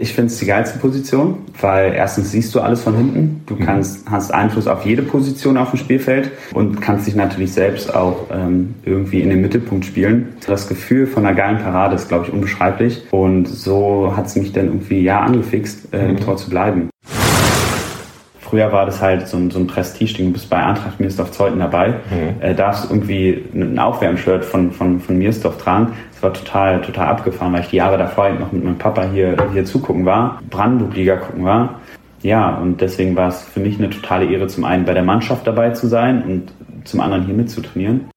Ich finde es die geilste Position, weil erstens siehst du alles von hinten. Du mhm. kannst, hast Einfluss auf jede Position auf dem Spielfeld und kannst dich natürlich selbst auch ähm, irgendwie in den Mittelpunkt spielen. Das Gefühl von einer geilen Parade ist, glaube ich, unbeschreiblich. Und so hat es mich dann irgendwie ja angefixt, äh, im mhm. Tor zu bleiben. Früher war das halt so ein, so ein Prestige-Ding. Du bist bei Eintracht Miersdorf Zeuthen dabei, mhm. äh, darfst irgendwie ein Aufwärmshirt von, von, von Miersdorf tragen. Das war total, total abgefahren, weil ich die Jahre davor halt noch mit meinem Papa hier, hier zugucken war, Brandenburg-Liga gucken war. Ja, und deswegen war es für mich eine totale Ehre, zum einen bei der Mannschaft dabei zu sein und zum anderen hier mitzutrainieren.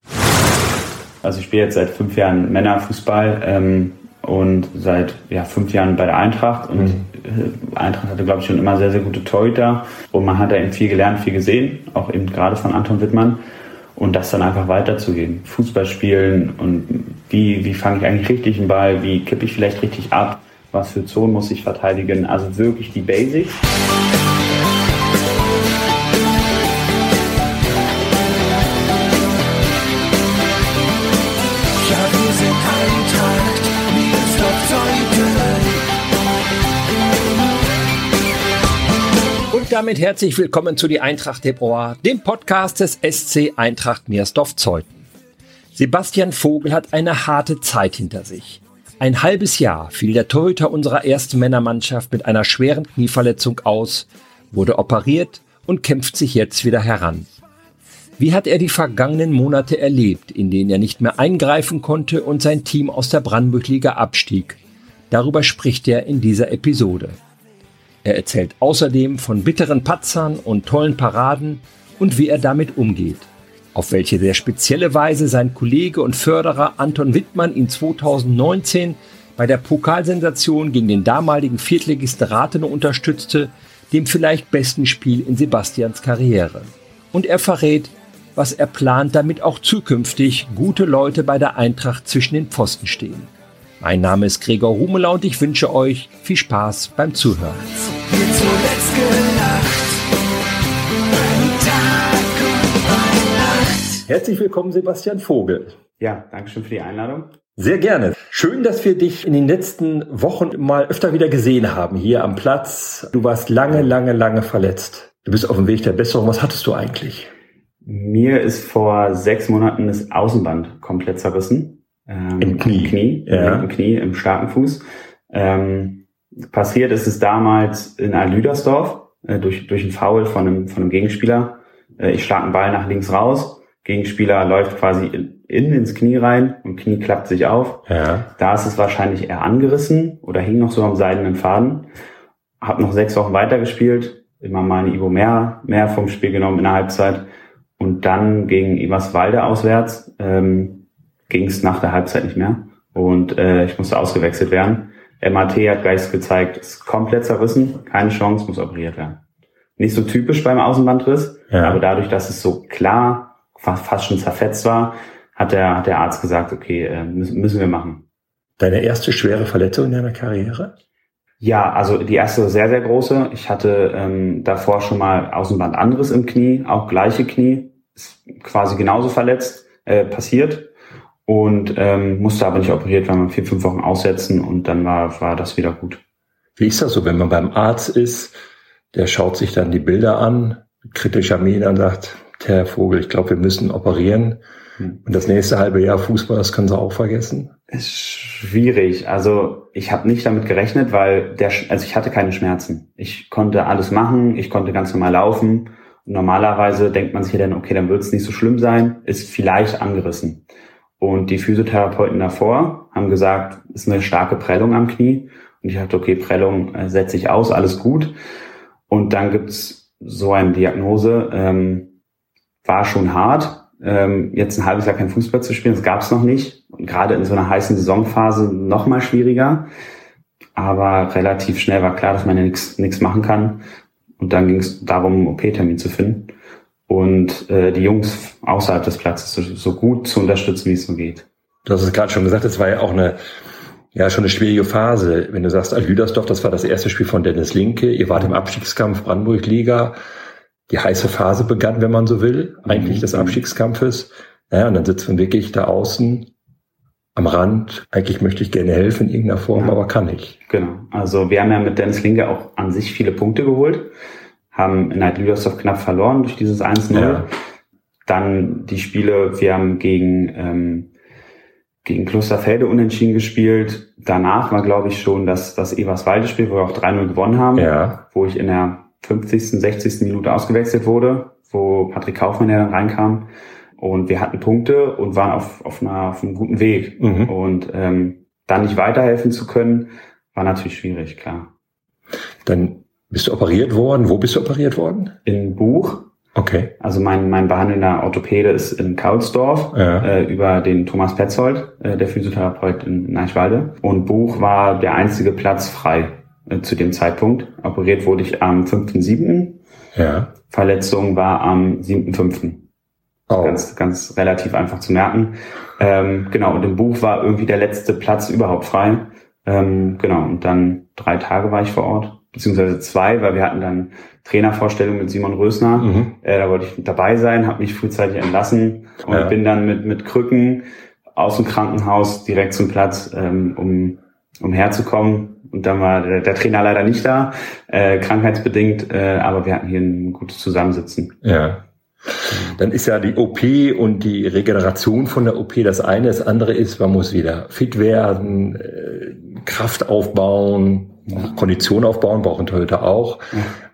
Also ich spiele jetzt seit fünf Jahren Männerfußball. Ähm, und seit ja, fünf Jahren bei der Eintracht. Und mhm. Eintracht hatte, glaube ich, schon immer sehr, sehr gute Torhüter. Und man hat da eben viel gelernt, viel gesehen, auch eben gerade von Anton Wittmann. Und das dann einfach weiterzugehen. Fußball spielen und wie, wie fange ich eigentlich richtig einen Ball, wie kippe ich vielleicht richtig ab, was für Zonen muss ich verteidigen. Also wirklich die Basics. Damit herzlich willkommen zu die Eintracht Hebräer, dem Podcast des SC Eintracht Meersdorf-Zeuthen. Sebastian Vogel hat eine harte Zeit hinter sich. Ein halbes Jahr fiel der Torhüter unserer ersten Männermannschaft mit einer schweren Knieverletzung aus, wurde operiert und kämpft sich jetzt wieder heran. Wie hat er die vergangenen Monate erlebt, in denen er nicht mehr eingreifen konnte und sein Team aus der Brandenburg-Liga abstieg? Darüber spricht er in dieser Episode. Er erzählt außerdem von bitteren Patzern und tollen Paraden und wie er damit umgeht. Auf welche sehr spezielle Weise sein Kollege und Förderer Anton Wittmann ihn 2019 bei der Pokalsensation gegen den damaligen Viertligisten Rathenow unterstützte, dem vielleicht besten Spiel in Sebastians Karriere. Und er verrät, was er plant, damit auch zukünftig gute Leute bei der Eintracht zwischen den Pfosten stehen. Mein Name ist Gregor Rumela und ich wünsche euch viel Spaß beim Zuhören. Herzlich willkommen, Sebastian Vogel. Ja, danke schön für die Einladung. Sehr gerne. Schön, dass wir dich in den letzten Wochen mal öfter wieder gesehen haben hier am Platz. Du warst lange, lange, lange verletzt. Du bist auf dem Weg der Besserung. Was hattest du eigentlich? Mir ist vor sechs Monaten das Außenband komplett zerrissen. Ähm, Im Knie. Knie, ja. Im Knie, im starken Fuß. Ähm, passiert ist es damals in Alüdersdorf äh, durch, durch einen Foul von einem, von einem Gegenspieler. Äh, ich schlage einen Ball nach links raus. Gegenspieler läuft quasi in, in ins Knie rein und Knie klappt sich auf. Ja. Da ist es wahrscheinlich eher angerissen oder hing noch so am seidenen Faden. Hab noch sechs Wochen weitergespielt, immer mal eine Ivo mehr, mehr vom Spiel genommen in der Halbzeit und dann gegen Eberswalde auswärts ähm, ging es nach der Halbzeit nicht mehr und äh, ich musste ausgewechselt werden. MAT hat gleich gezeigt, ist komplett zerrissen, keine Chance, muss operiert werden. Nicht so typisch beim Außenbandriss, ja. aber dadurch, dass es so klar, fast schon zerfetzt war, hat der, hat der Arzt gesagt, okay, äh, müssen, müssen wir machen. Deine erste schwere Verletzung in deiner Karriere? Ja, also die erste sehr, sehr große. Ich hatte ähm, davor schon mal Außenband anderes im Knie, auch gleiche Knie, ist quasi genauso verletzt, äh, passiert und ähm, musste aber nicht operiert, weil man vier, fünf Wochen aussetzen und dann war, war das wieder gut. Wie ist das so, wenn man beim Arzt ist, der schaut sich dann die Bilder an, kritischer Miene und sagt, Herr Vogel, ich glaube, wir müssen operieren. Hm. Und das nächste halbe Jahr Fußball, das können Sie auch vergessen? Ist schwierig. Also ich habe nicht damit gerechnet, weil der, also ich hatte keine Schmerzen. Ich konnte alles machen, ich konnte ganz normal laufen. Und normalerweise denkt man sich ja dann, okay, dann wird es nicht so schlimm sein, ist vielleicht angerissen. Und die Physiotherapeuten davor haben gesagt, ist eine starke Prellung am Knie. Und ich dachte, okay, Prellung äh, setze ich aus, alles gut. Und dann gibt's so eine Diagnose, ähm, war schon hart. Ähm, jetzt ein halbes Jahr kein Fußball zu spielen, das gab's noch nicht. Und gerade in so einer heißen Saisonphase noch mal schwieriger. Aber relativ schnell war klar, dass man ja nichts machen kann. Und dann ging es darum, einen OP-Termin zu finden und äh, die Jungs außerhalb des Platzes so, so gut zu unterstützen, wie es so geht. Du hast es gerade schon gesagt, es war ja auch eine ja schon eine schwierige Phase. Wenn du sagst, Alhüdersdorf, das war das erste Spiel von Dennis Linke. Ihr wart im Abstiegskampf Brandenburg-Liga. Die heiße Phase begann, wenn man so will, eigentlich mhm. des Abstiegskampfes. Ja, und dann sitzt man wirklich da außen am Rand. Eigentlich möchte ich gerne helfen in irgendeiner Form, ja. aber kann ich. Genau. Also wir haben ja mit Dennis Linke auch an sich viele Punkte geholt, haben in Lüdersdorf knapp verloren durch dieses 1-0. Ja. Dann die Spiele, wir haben gegen, ähm, gegen Klosterfelde unentschieden gespielt. Danach war, glaube ich, schon das, das Eberswalde-Spiel, wo wir auch 3-0 gewonnen haben, ja. wo ich in der 50., 60. Minute ausgewechselt wurde, wo Patrick Kaufmann ja dann reinkam. Und wir hatten Punkte und waren auf, auf, einer, auf einem guten Weg. Mhm. Und ähm, dann nicht weiterhelfen zu können, war natürlich schwierig, klar. Dann bist du operiert worden. Wo bist du operiert worden? In Buch. Okay. Also mein, mein behandelnder Orthopäde ist in Kaulsdorf ja. äh, über den Thomas Petzold, äh, der Physiotherapeut in Neichwalde. Und Buch war der einzige Platz frei äh, zu dem Zeitpunkt. Operiert wurde ich am 5.7. Ja. Verletzung war am 7.5. Oh. Ganz, ganz relativ einfach zu merken. Ähm, genau, und im Buch war irgendwie der letzte Platz überhaupt frei. Ähm, genau, und dann drei Tage war ich vor Ort, beziehungsweise zwei, weil wir hatten dann Trainervorstellung mit Simon Rösner. Mhm. Äh, da wollte ich dabei sein, habe mich frühzeitig entlassen und ja. bin dann mit, mit Krücken aus dem Krankenhaus direkt zum Platz, ähm, um, um herzukommen. Und dann war der, der Trainer leider nicht da, äh, krankheitsbedingt, äh, aber wir hatten hier ein gutes Zusammensitzen. Ja. Dann ist ja die OP und die Regeneration von der OP das eine. Das andere ist, man muss wieder fit werden, äh, Kraft aufbauen, Kondition aufbauen, brauchen Torhüter auch.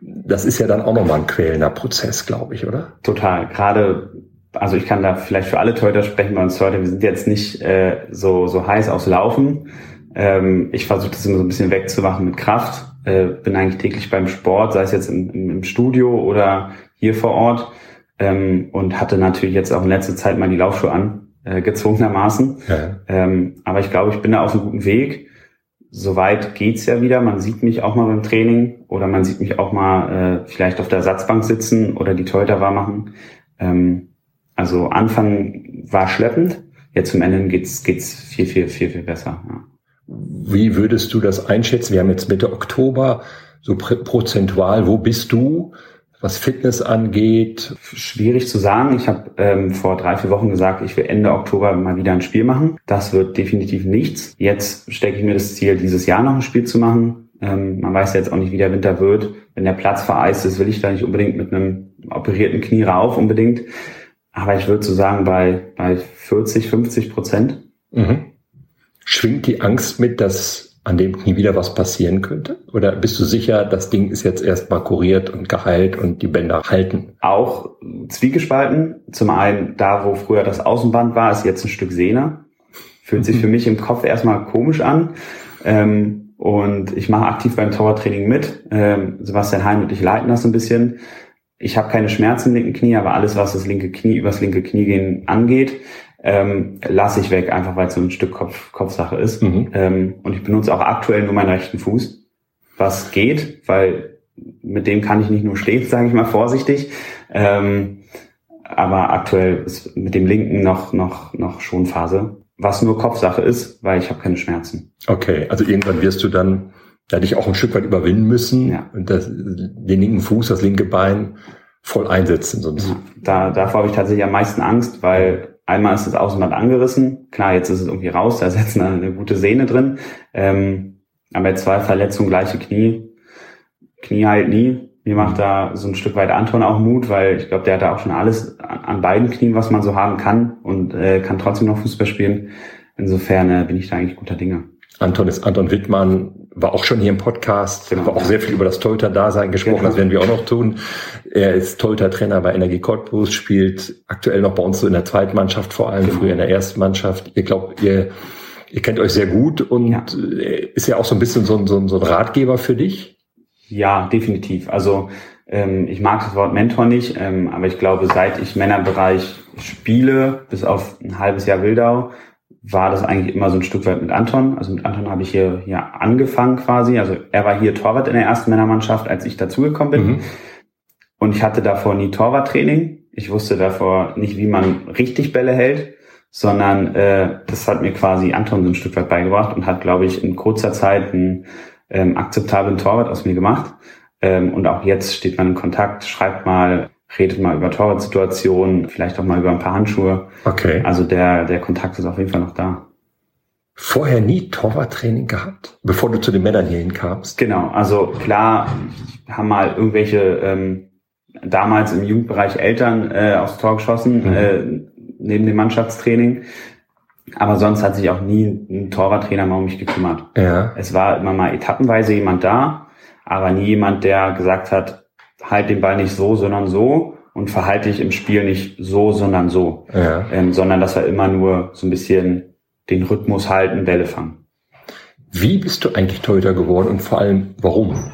Das ist ja dann auch nochmal ein quälender Prozess, glaube ich, oder? Total. Gerade, also ich kann da vielleicht für alle Torhüter sprechen bei uns heute. Wir sind jetzt nicht äh, so, so heiß aufs Laufen. Ähm, ich versuche das immer so ein bisschen wegzumachen mit Kraft. Äh, bin eigentlich täglich beim Sport, sei es jetzt im, im Studio oder hier vor Ort ähm, und hatte natürlich jetzt auch in letzter Zeit mal die Laufschuhe an, äh, gezwungenermaßen. Ja. Ähm, aber ich glaube, ich bin da auf einem guten Weg. Soweit geht's ja wieder. Man sieht mich auch mal beim Training oder man sieht mich auch mal äh, vielleicht auf der Ersatzbank sitzen oder die Teuter wahr machen. Ähm, also Anfang war schleppend. Jetzt zum Ende geht's geht's viel, viel, viel, viel besser. Ja. Wie würdest du das einschätzen? Wir haben jetzt Mitte Oktober, so prozentual, wo bist du? Was Fitness angeht? Schwierig zu sagen. Ich habe ähm, vor drei, vier Wochen gesagt, ich will Ende Oktober mal wieder ein Spiel machen. Das wird definitiv nichts. Jetzt stecke ich mir das Ziel, dieses Jahr noch ein Spiel zu machen. Ähm, man weiß jetzt auch nicht, wie der Winter wird. Wenn der Platz vereist ist, will ich da nicht unbedingt mit einem operierten Knie rauf unbedingt. Aber ich würde so sagen, bei, bei 40, 50 Prozent. Mhm. Schwingt die Angst mit, dass an dem Knie wieder was passieren könnte? Oder bist du sicher, das Ding ist jetzt erstmal kuriert und geheilt und die Bänder halten? Auch zwiegespalten. Zum einen, da wo früher das Außenband war, ist jetzt ein Stück Sehne. Fühlt sich für mich im Kopf erstmal komisch an. Ähm, und ich mache aktiv beim Torwarttraining mit. Ähm, Sebastian Hein und ich leiten das ein bisschen. Ich habe keine Schmerzen im linken Knie, aber alles, was das linke Knie übers linke Knie gehen angeht, ähm, lasse ich weg, einfach weil es so ein Stück Kopf, Kopfsache ist. Mhm. Ähm, und ich benutze auch aktuell nur meinen rechten Fuß, was geht, weil mit dem kann ich nicht nur stehen, sage ich mal vorsichtig. Ähm, aber aktuell ist mit dem linken noch, noch, noch schon Phase, was nur Kopfsache ist, weil ich habe keine Schmerzen. Okay, also irgendwann wirst du dann ja, dich auch ein Stück weit überwinden müssen ja. und das, den linken Fuß, das linke Bein voll einsetzen. Sonst. Ja, da, davor habe ich tatsächlich am meisten Angst, weil Einmal ist das Außenband angerissen. Klar, jetzt ist es irgendwie raus, da ist jetzt eine, gute Sehne drin. Ähm, aber zwei Verletzungen, gleiche Knie. Knie halt nie. Mir macht da so ein Stück weit Anton auch Mut, weil ich glaube, der hat da auch schon alles an, an beiden Knien, was man so haben kann und äh, kann trotzdem noch Fußball spielen. Insofern äh, bin ich da eigentlich guter Dinge. Anton ist Anton Wittmann, war auch schon hier im Podcast, genau. war auch sehr viel über das Torhüter-Dasein gesprochen, genau. das werden wir auch noch tun. Er ist Torhüter-Trainer bei Energie Cottbus, spielt aktuell noch bei uns so in der zweiten Mannschaft, vor allem genau. früher in der ersten Mannschaft. Ihr glaubt, ihr, ihr kennt euch sehr gut und ja. ist ja auch so ein bisschen so ein, so ein, so ein Ratgeber für dich? Ja, definitiv. Also ähm, ich mag das Wort Mentor nicht, ähm, aber ich glaube, seit ich Männerbereich spiele, bis auf ein halbes Jahr Wildau, war das eigentlich immer so ein Stück weit mit Anton. Also mit Anton habe ich hier, hier angefangen quasi. Also er war hier Torwart in der ersten Männermannschaft, als ich dazugekommen bin. Mhm. Und ich hatte davor nie Torwarttraining. Ich wusste davor nicht, wie man richtig Bälle hält, sondern äh, das hat mir quasi Anton so ein Stück weit beigebracht und hat, glaube ich, in kurzer Zeit einen ähm, akzeptablen Torwart aus mir gemacht. Ähm, und auch jetzt steht man in Kontakt, schreibt mal redet mal über Torwartsituationen, vielleicht auch mal über ein paar Handschuhe. Okay. Also der, der Kontakt ist auf jeden Fall noch da. vorher nie Torwarttraining gehabt, bevor du zu den Männern hierhin kamst? Genau, also klar haben mal irgendwelche ähm, damals im Jugendbereich Eltern äh, aufs Tor geschossen, mhm. äh, neben dem Mannschaftstraining. Aber sonst hat sich auch nie ein Torwarttrainer mal um mich gekümmert. Ja. Es war immer mal etappenweise jemand da, aber nie jemand, der gesagt hat, halt den Ball nicht so, sondern so und verhalte dich im Spiel nicht so, sondern so. Ja. Ähm, sondern dass wir immer nur so ein bisschen den Rhythmus halten, Bälle fangen. Wie bist du eigentlich Torhüter geworden und vor allem warum?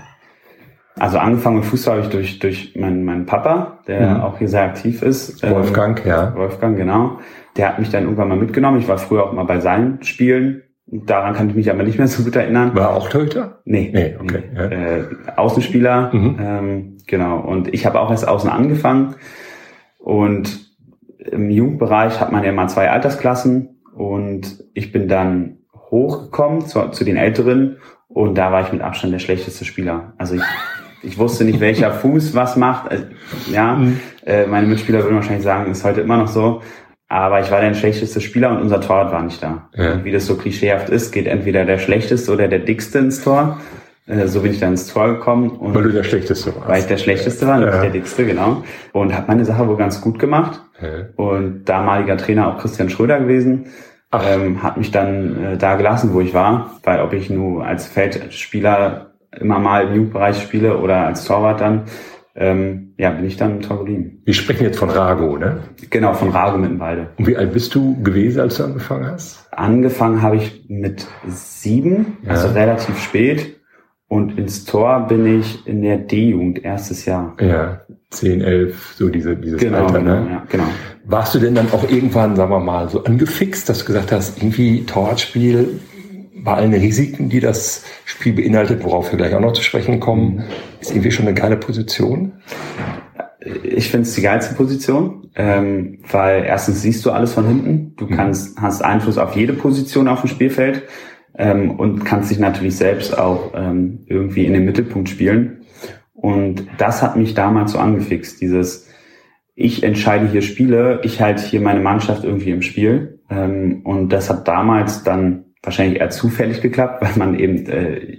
Also angefangen mit Fußball habe ich durch, durch meinen, meinen Papa, der mhm. auch hier sehr aktiv ist. Wolfgang, ähm, ja. Wolfgang, genau. Der hat mich dann irgendwann mal mitgenommen. Ich war früher auch mal bei seinen Spielen. Daran kann ich mich aber nicht mehr so gut erinnern. War auch Torhüter? Nee. Nee, okay. Ja. Äh, Außenspieler, mhm. ähm, genau. Und ich habe auch erst außen angefangen. Und im Jugendbereich hat man ja mal zwei Altersklassen. Und ich bin dann hochgekommen zu, zu den Älteren. Und da war ich mit Abstand der schlechteste Spieler. Also ich ich wusste nicht, welcher Fuß was macht. Äh, ja, mhm. äh, meine Mitspieler würden wahrscheinlich sagen, ist heute immer noch so. Aber ich war der schlechteste Spieler und unser Torwart war nicht da. Ja. Wie das so klischeehaft ist, geht entweder der schlechteste oder der dickste ins Tor. Äh, so bin ich dann ins Tor gekommen. Und weil du der Schlechteste warst. Weil ich der Schlechteste war, ja. der Dickste, genau. Und habe meine Sache wohl ganz gut gemacht. Ja. Und damaliger Trainer auch Christian Schröder gewesen. Ähm, hat mich dann äh, da gelassen, wo ich war, weil ob ich nur als Feldspieler immer mal im Jugendbereich spiele oder als Torwart dann, ähm, ja, bin ich dann im geblieben. Wir sprechen jetzt von Rago, ne? Genau, von Rago Mittenwalde. Und wie alt bist du gewesen, als du angefangen hast? Angefangen habe ich mit sieben, ja. also relativ spät. Und ins Tor bin ich in der D-Jugend, erstes Jahr. Ja, zehn, elf, so diese, dieses genau, Alter, ne? Ja, genau. Warst du denn dann auch irgendwann, sagen wir mal, so angefixt, dass du gesagt hast, irgendwie Torwartspiel bei allen Risiken, die das Spiel beinhaltet, worauf wir gleich auch noch zu sprechen kommen, mhm. ist irgendwie schon eine geile Position? Ich finde es die geilste Position, ähm, weil erstens siehst du alles von hinten. Du mhm. kannst, hast Einfluss auf jede Position auf dem Spielfeld ähm, und kannst dich natürlich selbst auch ähm, irgendwie in den Mittelpunkt spielen. Und das hat mich damals so angefixt, dieses ich entscheide hier Spiele, ich halte hier meine Mannschaft irgendwie im Spiel. Ähm, und das hat damals dann wahrscheinlich eher zufällig geklappt, weil man eben äh,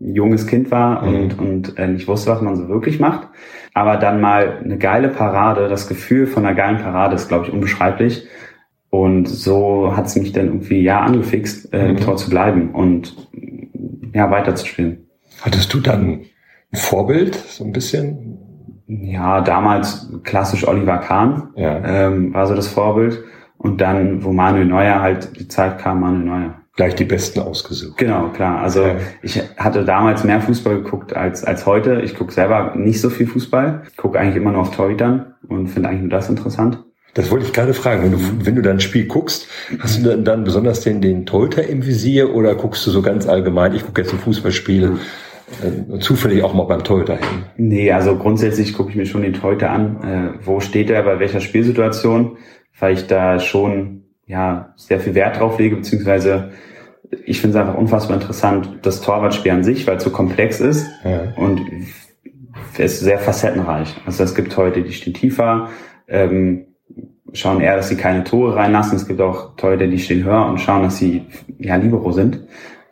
ein junges Kind war mhm. und, und äh, nicht wusste, was man so wirklich macht. Aber dann mal eine geile Parade, das Gefühl von einer geilen Parade ist, glaube ich, unbeschreiblich. Und so hat es mich dann irgendwie ja angefixt, äh, mhm. im Tor zu bleiben und ja, weiterzuspielen. Hattest du dann ein Vorbild, so ein bisschen? Ja, damals klassisch Oliver Kahn ja. ähm, war so das Vorbild. Und dann, wo Manuel Neuer halt die Zeit kam, Manuel Neuer gleich die Besten ausgesucht. Genau, klar. Also ja. ich hatte damals mehr Fußball geguckt als, als heute. Ich gucke selber nicht so viel Fußball. Ich gucke eigentlich immer nur auf Torhütern und finde eigentlich nur das interessant. Das wollte ich gerade fragen. Wenn du, wenn du dein Spiel guckst, hast du dann, dann besonders den, den Torhüter im Visier oder guckst du so ganz allgemein, ich gucke jetzt ein Fußballspiel, äh, zufällig auch mal beim Torhüter hin? Nee, also grundsätzlich gucke ich mir schon den Torhüter an. Äh, wo steht er, bei welcher Spielsituation? Weil ich da schon ja sehr viel Wert drauf lege, beziehungsweise ich finde es einfach unfassbar interessant, das Torwartspiel an sich, weil es so komplex ist ja. und es ist sehr facettenreich. Also es gibt heute, die stehen tiefer, ähm, schauen eher, dass sie keine Tore reinlassen. Es gibt auch Torhüter, die stehen höher und schauen, dass sie ja Libero sind.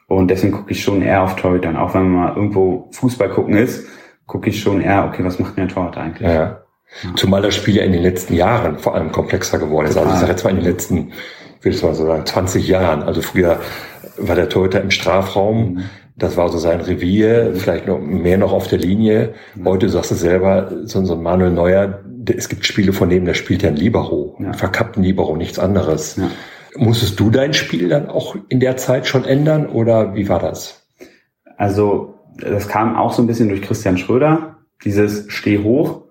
Und deswegen gucke ich schon eher auf Torhütern. Auch wenn man mal irgendwo Fußball gucken ist, gucke ich schon eher, okay, was macht denn der Torhüter eigentlich? Ja. Zumal das Spiel ja in den letzten Jahren vor allem komplexer geworden ist. Also ich sage jetzt mal in den letzten, ich will es mal so sagen, 20 Jahren. Also früher war der Torhüter im Strafraum. Mhm. Das war so sein Revier, vielleicht noch mehr noch auf der Linie. Heute sagst du selber, so, so ein Manuel Neuer, es gibt Spiele von dem, der spielt ja ein Libero, ja. einen verkappten Libero, nichts anderes. Ja. Musstest du dein Spiel dann auch in der Zeit schon ändern oder wie war das? Also, das kam auch so ein bisschen durch Christian Schröder, dieses Steh hoch.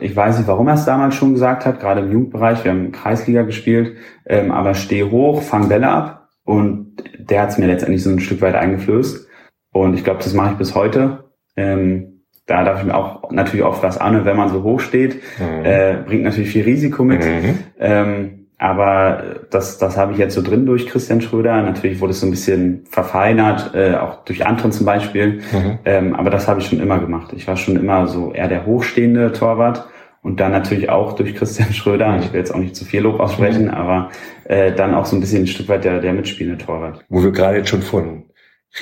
Ich weiß nicht, warum er es damals schon gesagt hat, gerade im Jugendbereich, wir haben Kreisliga gespielt, ähm, aber steh hoch, fang Bälle ab und der hat es mir letztendlich so ein Stück weit eingeflößt. Und ich glaube, das mache ich bis heute. Ähm, da darf ich mir auch natürlich oft was an, wenn man so hoch steht. Mhm. Äh, bringt natürlich viel Risiko mit. Mhm. Ähm, aber das, das habe ich jetzt so drin durch Christian Schröder. Natürlich wurde es so ein bisschen verfeinert, äh, auch durch Anton zum Beispiel. Mhm. Ähm, aber das habe ich schon immer gemacht. Ich war schon immer so eher der hochstehende Torwart Und dann natürlich auch durch Christian Schröder, ich will jetzt auch nicht zu viel Lob aussprechen, mhm. aber äh, dann auch so ein bisschen ein Stück weit der, der mitspielende Torwart. Wo wir gerade jetzt schon von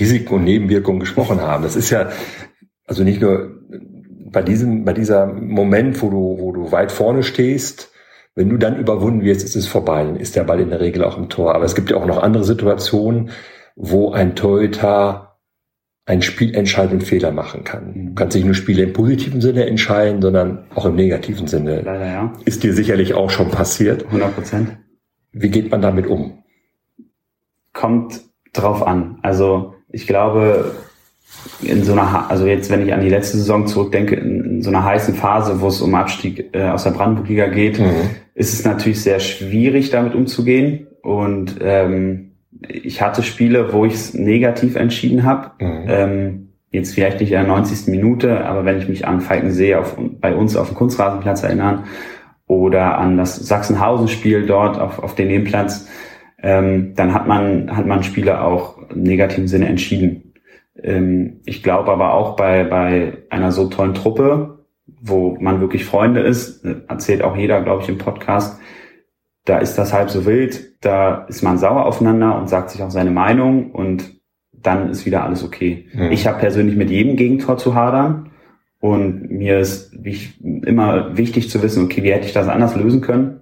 Risiken und Nebenwirkungen gesprochen haben. Das ist ja also nicht nur bei diesem, bei dieser Moment, wo du, wo du weit vorne stehst, wenn du dann überwunden wirst, ist es vorbei, dann ist der Ball in der Regel auch im Tor. Aber es gibt ja auch noch andere Situationen, wo ein Torhüter einen spielentscheidenden Fehler machen kann. Du kannst nicht nur Spiele im positiven Sinne entscheiden, sondern auch im negativen Sinne. Leider, ja. Ist dir sicherlich auch schon passiert. 100 Prozent. Wie geht man damit um? Kommt drauf an. Also ich glaube, in so einer, also jetzt, wenn ich an die letzte Saison zurückdenke, in, so einer heißen Phase, wo es um Abstieg äh, aus der Brandenburg-Liga geht, mhm. ist es natürlich sehr schwierig, damit umzugehen. Und ähm, ich hatte Spiele, wo ich es negativ entschieden habe. Mhm. Ähm, jetzt vielleicht nicht in der 90. Minute, aber wenn ich mich an Falkensee auf, bei uns auf dem Kunstrasenplatz erinnern oder an das Sachsenhausen-Spiel dort auf, auf den Nebenplatz, ähm, dann hat man, hat man Spiele auch im negativen Sinne entschieden. Ähm, ich glaube aber auch bei, bei einer so tollen Truppe, wo man wirklich Freunde ist, erzählt auch jeder, glaube ich, im Podcast, da ist das halb so wild, da ist man sauer aufeinander und sagt sich auch seine Meinung und dann ist wieder alles okay. Mhm. Ich habe persönlich mit jedem Gegentor zu hadern und mir ist immer wichtig zu wissen, okay, wie hätte ich das anders lösen können?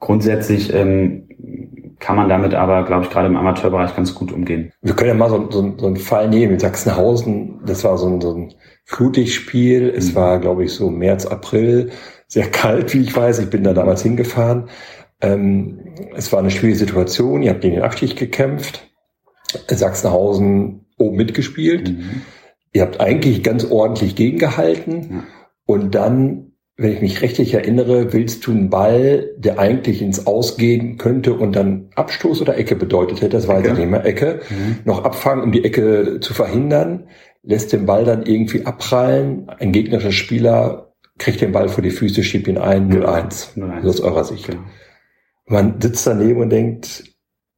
Grundsätzlich ähm, kann man damit aber, glaube ich, gerade im Amateurbereich ganz gut umgehen. Wir können ja mal so, so, so einen Fall nehmen in Sachsenhausen. Das war so ein, so ein Flutlichtspiel. Es mhm. war, glaube ich, so März, April sehr kalt, wie ich weiß. Ich bin da damals hingefahren. Ähm, es war eine schwierige Situation. Ihr habt gegen den Abstieg gekämpft. Sachsenhausen oben mitgespielt. Mhm. Ihr habt eigentlich ganz ordentlich gegengehalten. Ja. Und dann, wenn ich mich rechtlich erinnere, willst du einen Ball, der eigentlich ins Ausgehen könnte und dann Abstoß oder Ecke bedeutet hätte, das war Ecke. nicht mehr Ecke, mhm. noch abfangen, um die Ecke zu verhindern, lässt den Ball dann irgendwie abprallen. Ein gegnerischer Spieler kriegt den Ball vor die Füße, schiebt ihn ein, 0-1. Genau. So aus eurer Sicht. Genau. Man sitzt daneben und denkt,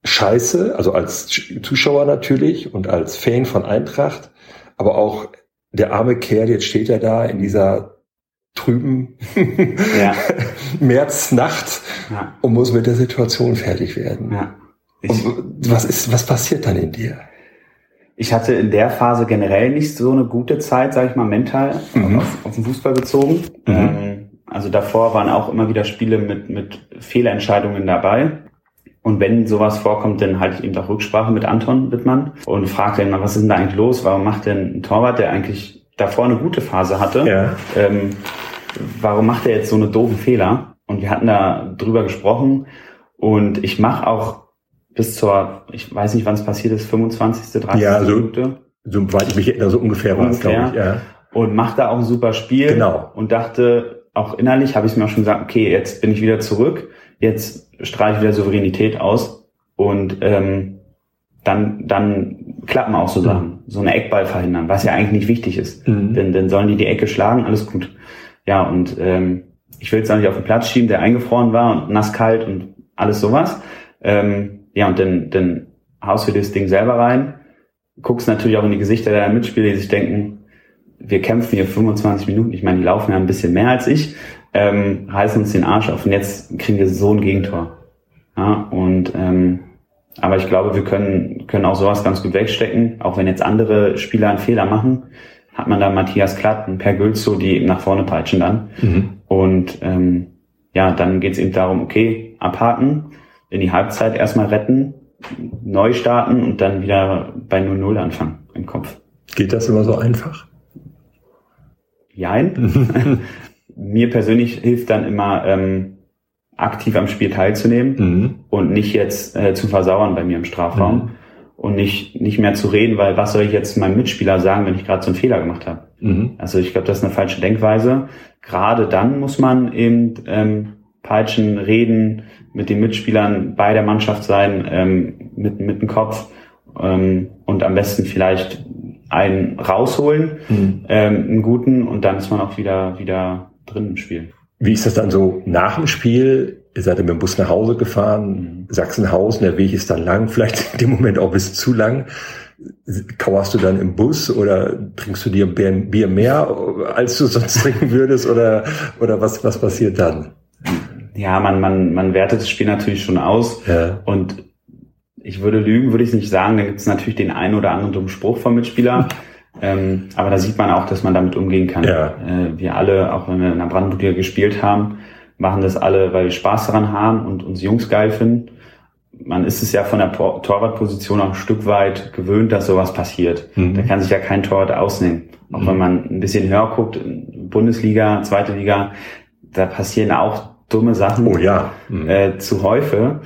scheiße, also als Zuschauer natürlich und als Fan von Eintracht, aber auch der arme Kerl, jetzt steht er da in dieser trüben ja. Märznacht ja. und muss mit der Situation fertig werden. Ja. und was ist, was passiert dann in dir? ich hatte in der Phase generell nicht so eine gute Zeit, sage ich mal, mental mhm. auf, auf, den Fußball bezogen. Mhm. Ähm, also davor waren auch immer wieder Spiele mit, mit Fehlentscheidungen dabei. Und wenn sowas vorkommt, dann halte ich eben auch Rücksprache mit Anton Wittmann und frage ihn mal, was ist denn da eigentlich los? Warum macht denn ein Torwart, der eigentlich davor eine gute Phase hatte, ja. ähm, warum macht er jetzt so eine doofe Fehler? Und wir hatten da drüber gesprochen und ich mache auch bis zur, ich weiß nicht, wann es passiert ist, 25., 30. Ja, so, Minute. Soweit ich mich erinnere, so ungefähr, ungefähr. war es, glaube ich. Ja. Und macht da auch ein super Spiel. Genau. Und dachte, auch innerlich habe ich mir auch schon gesagt, okay, jetzt bin ich wieder zurück, jetzt strahle ich wieder Souveränität aus und ähm, dann, dann klappen auch so Sachen. So eine Eckball verhindern, was ja eigentlich nicht wichtig ist. Mhm. Denn dann sollen die die Ecke schlagen, alles gut. Ja, und ähm, ich will jetzt auch nicht auf den Platz schieben, der eingefroren war und nass kalt und alles sowas. Ähm, ja, und dann, dann haust du das Ding selber rein, guckst natürlich auch in die Gesichter der Mitspieler, die sich denken, wir kämpfen hier 25 Minuten, ich meine, die laufen ja ein bisschen mehr als ich, ähm, reißen uns den Arsch auf und jetzt kriegen wir so ein Gegentor. Ja, und ähm, aber ich glaube, wir können, können auch sowas ganz gut wegstecken, auch wenn jetzt andere Spieler einen Fehler machen, hat man da Matthias Klatt und Per Gülzow, die eben nach vorne peitschen dann. Mhm. Und ähm, ja, dann geht's eben darum, okay, abhaken, in die Halbzeit erstmal retten, neu starten und dann wieder bei 0-0 anfangen im Kopf. Geht das immer so einfach? Jein. Mir persönlich hilft dann immer, ähm, aktiv am Spiel teilzunehmen mhm. und nicht jetzt äh, zu versauern bei mir im Strafraum mhm. und nicht, nicht mehr zu reden, weil was soll ich jetzt meinem Mitspieler sagen, wenn ich gerade so einen Fehler gemacht habe? Mhm. Also ich glaube, das ist eine falsche Denkweise. Gerade dann muss man eben ähm, peitschen, reden, mit den Mitspielern bei der Mannschaft sein, ähm, mit, mit dem Kopf ähm, und am besten vielleicht einen rausholen, mhm. ähm, einen guten und dann ist man auch wieder, wieder drin im Spiel. Wie ist das dann so nach dem Spiel? Ihr seid mit dem Bus nach Hause gefahren, mhm. Sachsenhausen, der Weg ist dann lang, vielleicht in dem Moment auch bis zu lang. kauerst du dann im Bus oder trinkst du dir Bier, Bier mehr, als du sonst trinken würdest oder, oder was, was passiert dann? Ja, man, man, man wertet das Spiel natürlich schon aus Ja. und ich würde lügen, würde ich nicht sagen. Da gibt es natürlich den einen oder anderen dummen Spruch vom Mitspieler. Ähm, aber da sieht man auch, dass man damit umgehen kann. Ja. Äh, wir alle, auch wenn wir in der Brandenburger gespielt haben, machen das alle, weil wir Spaß daran haben und uns Jungs geil finden. Man ist es ja von der Tor Torwartposition auch ein Stück weit gewöhnt, dass sowas passiert. Mhm. Da kann sich ja kein Torwart ausnehmen. Auch Mhm. wenn man ein bisschen höher guckt, Bundesliga, zweite Liga, da passieren auch dumme Sachen Oh ja. Mhm. äh, zu Häufe.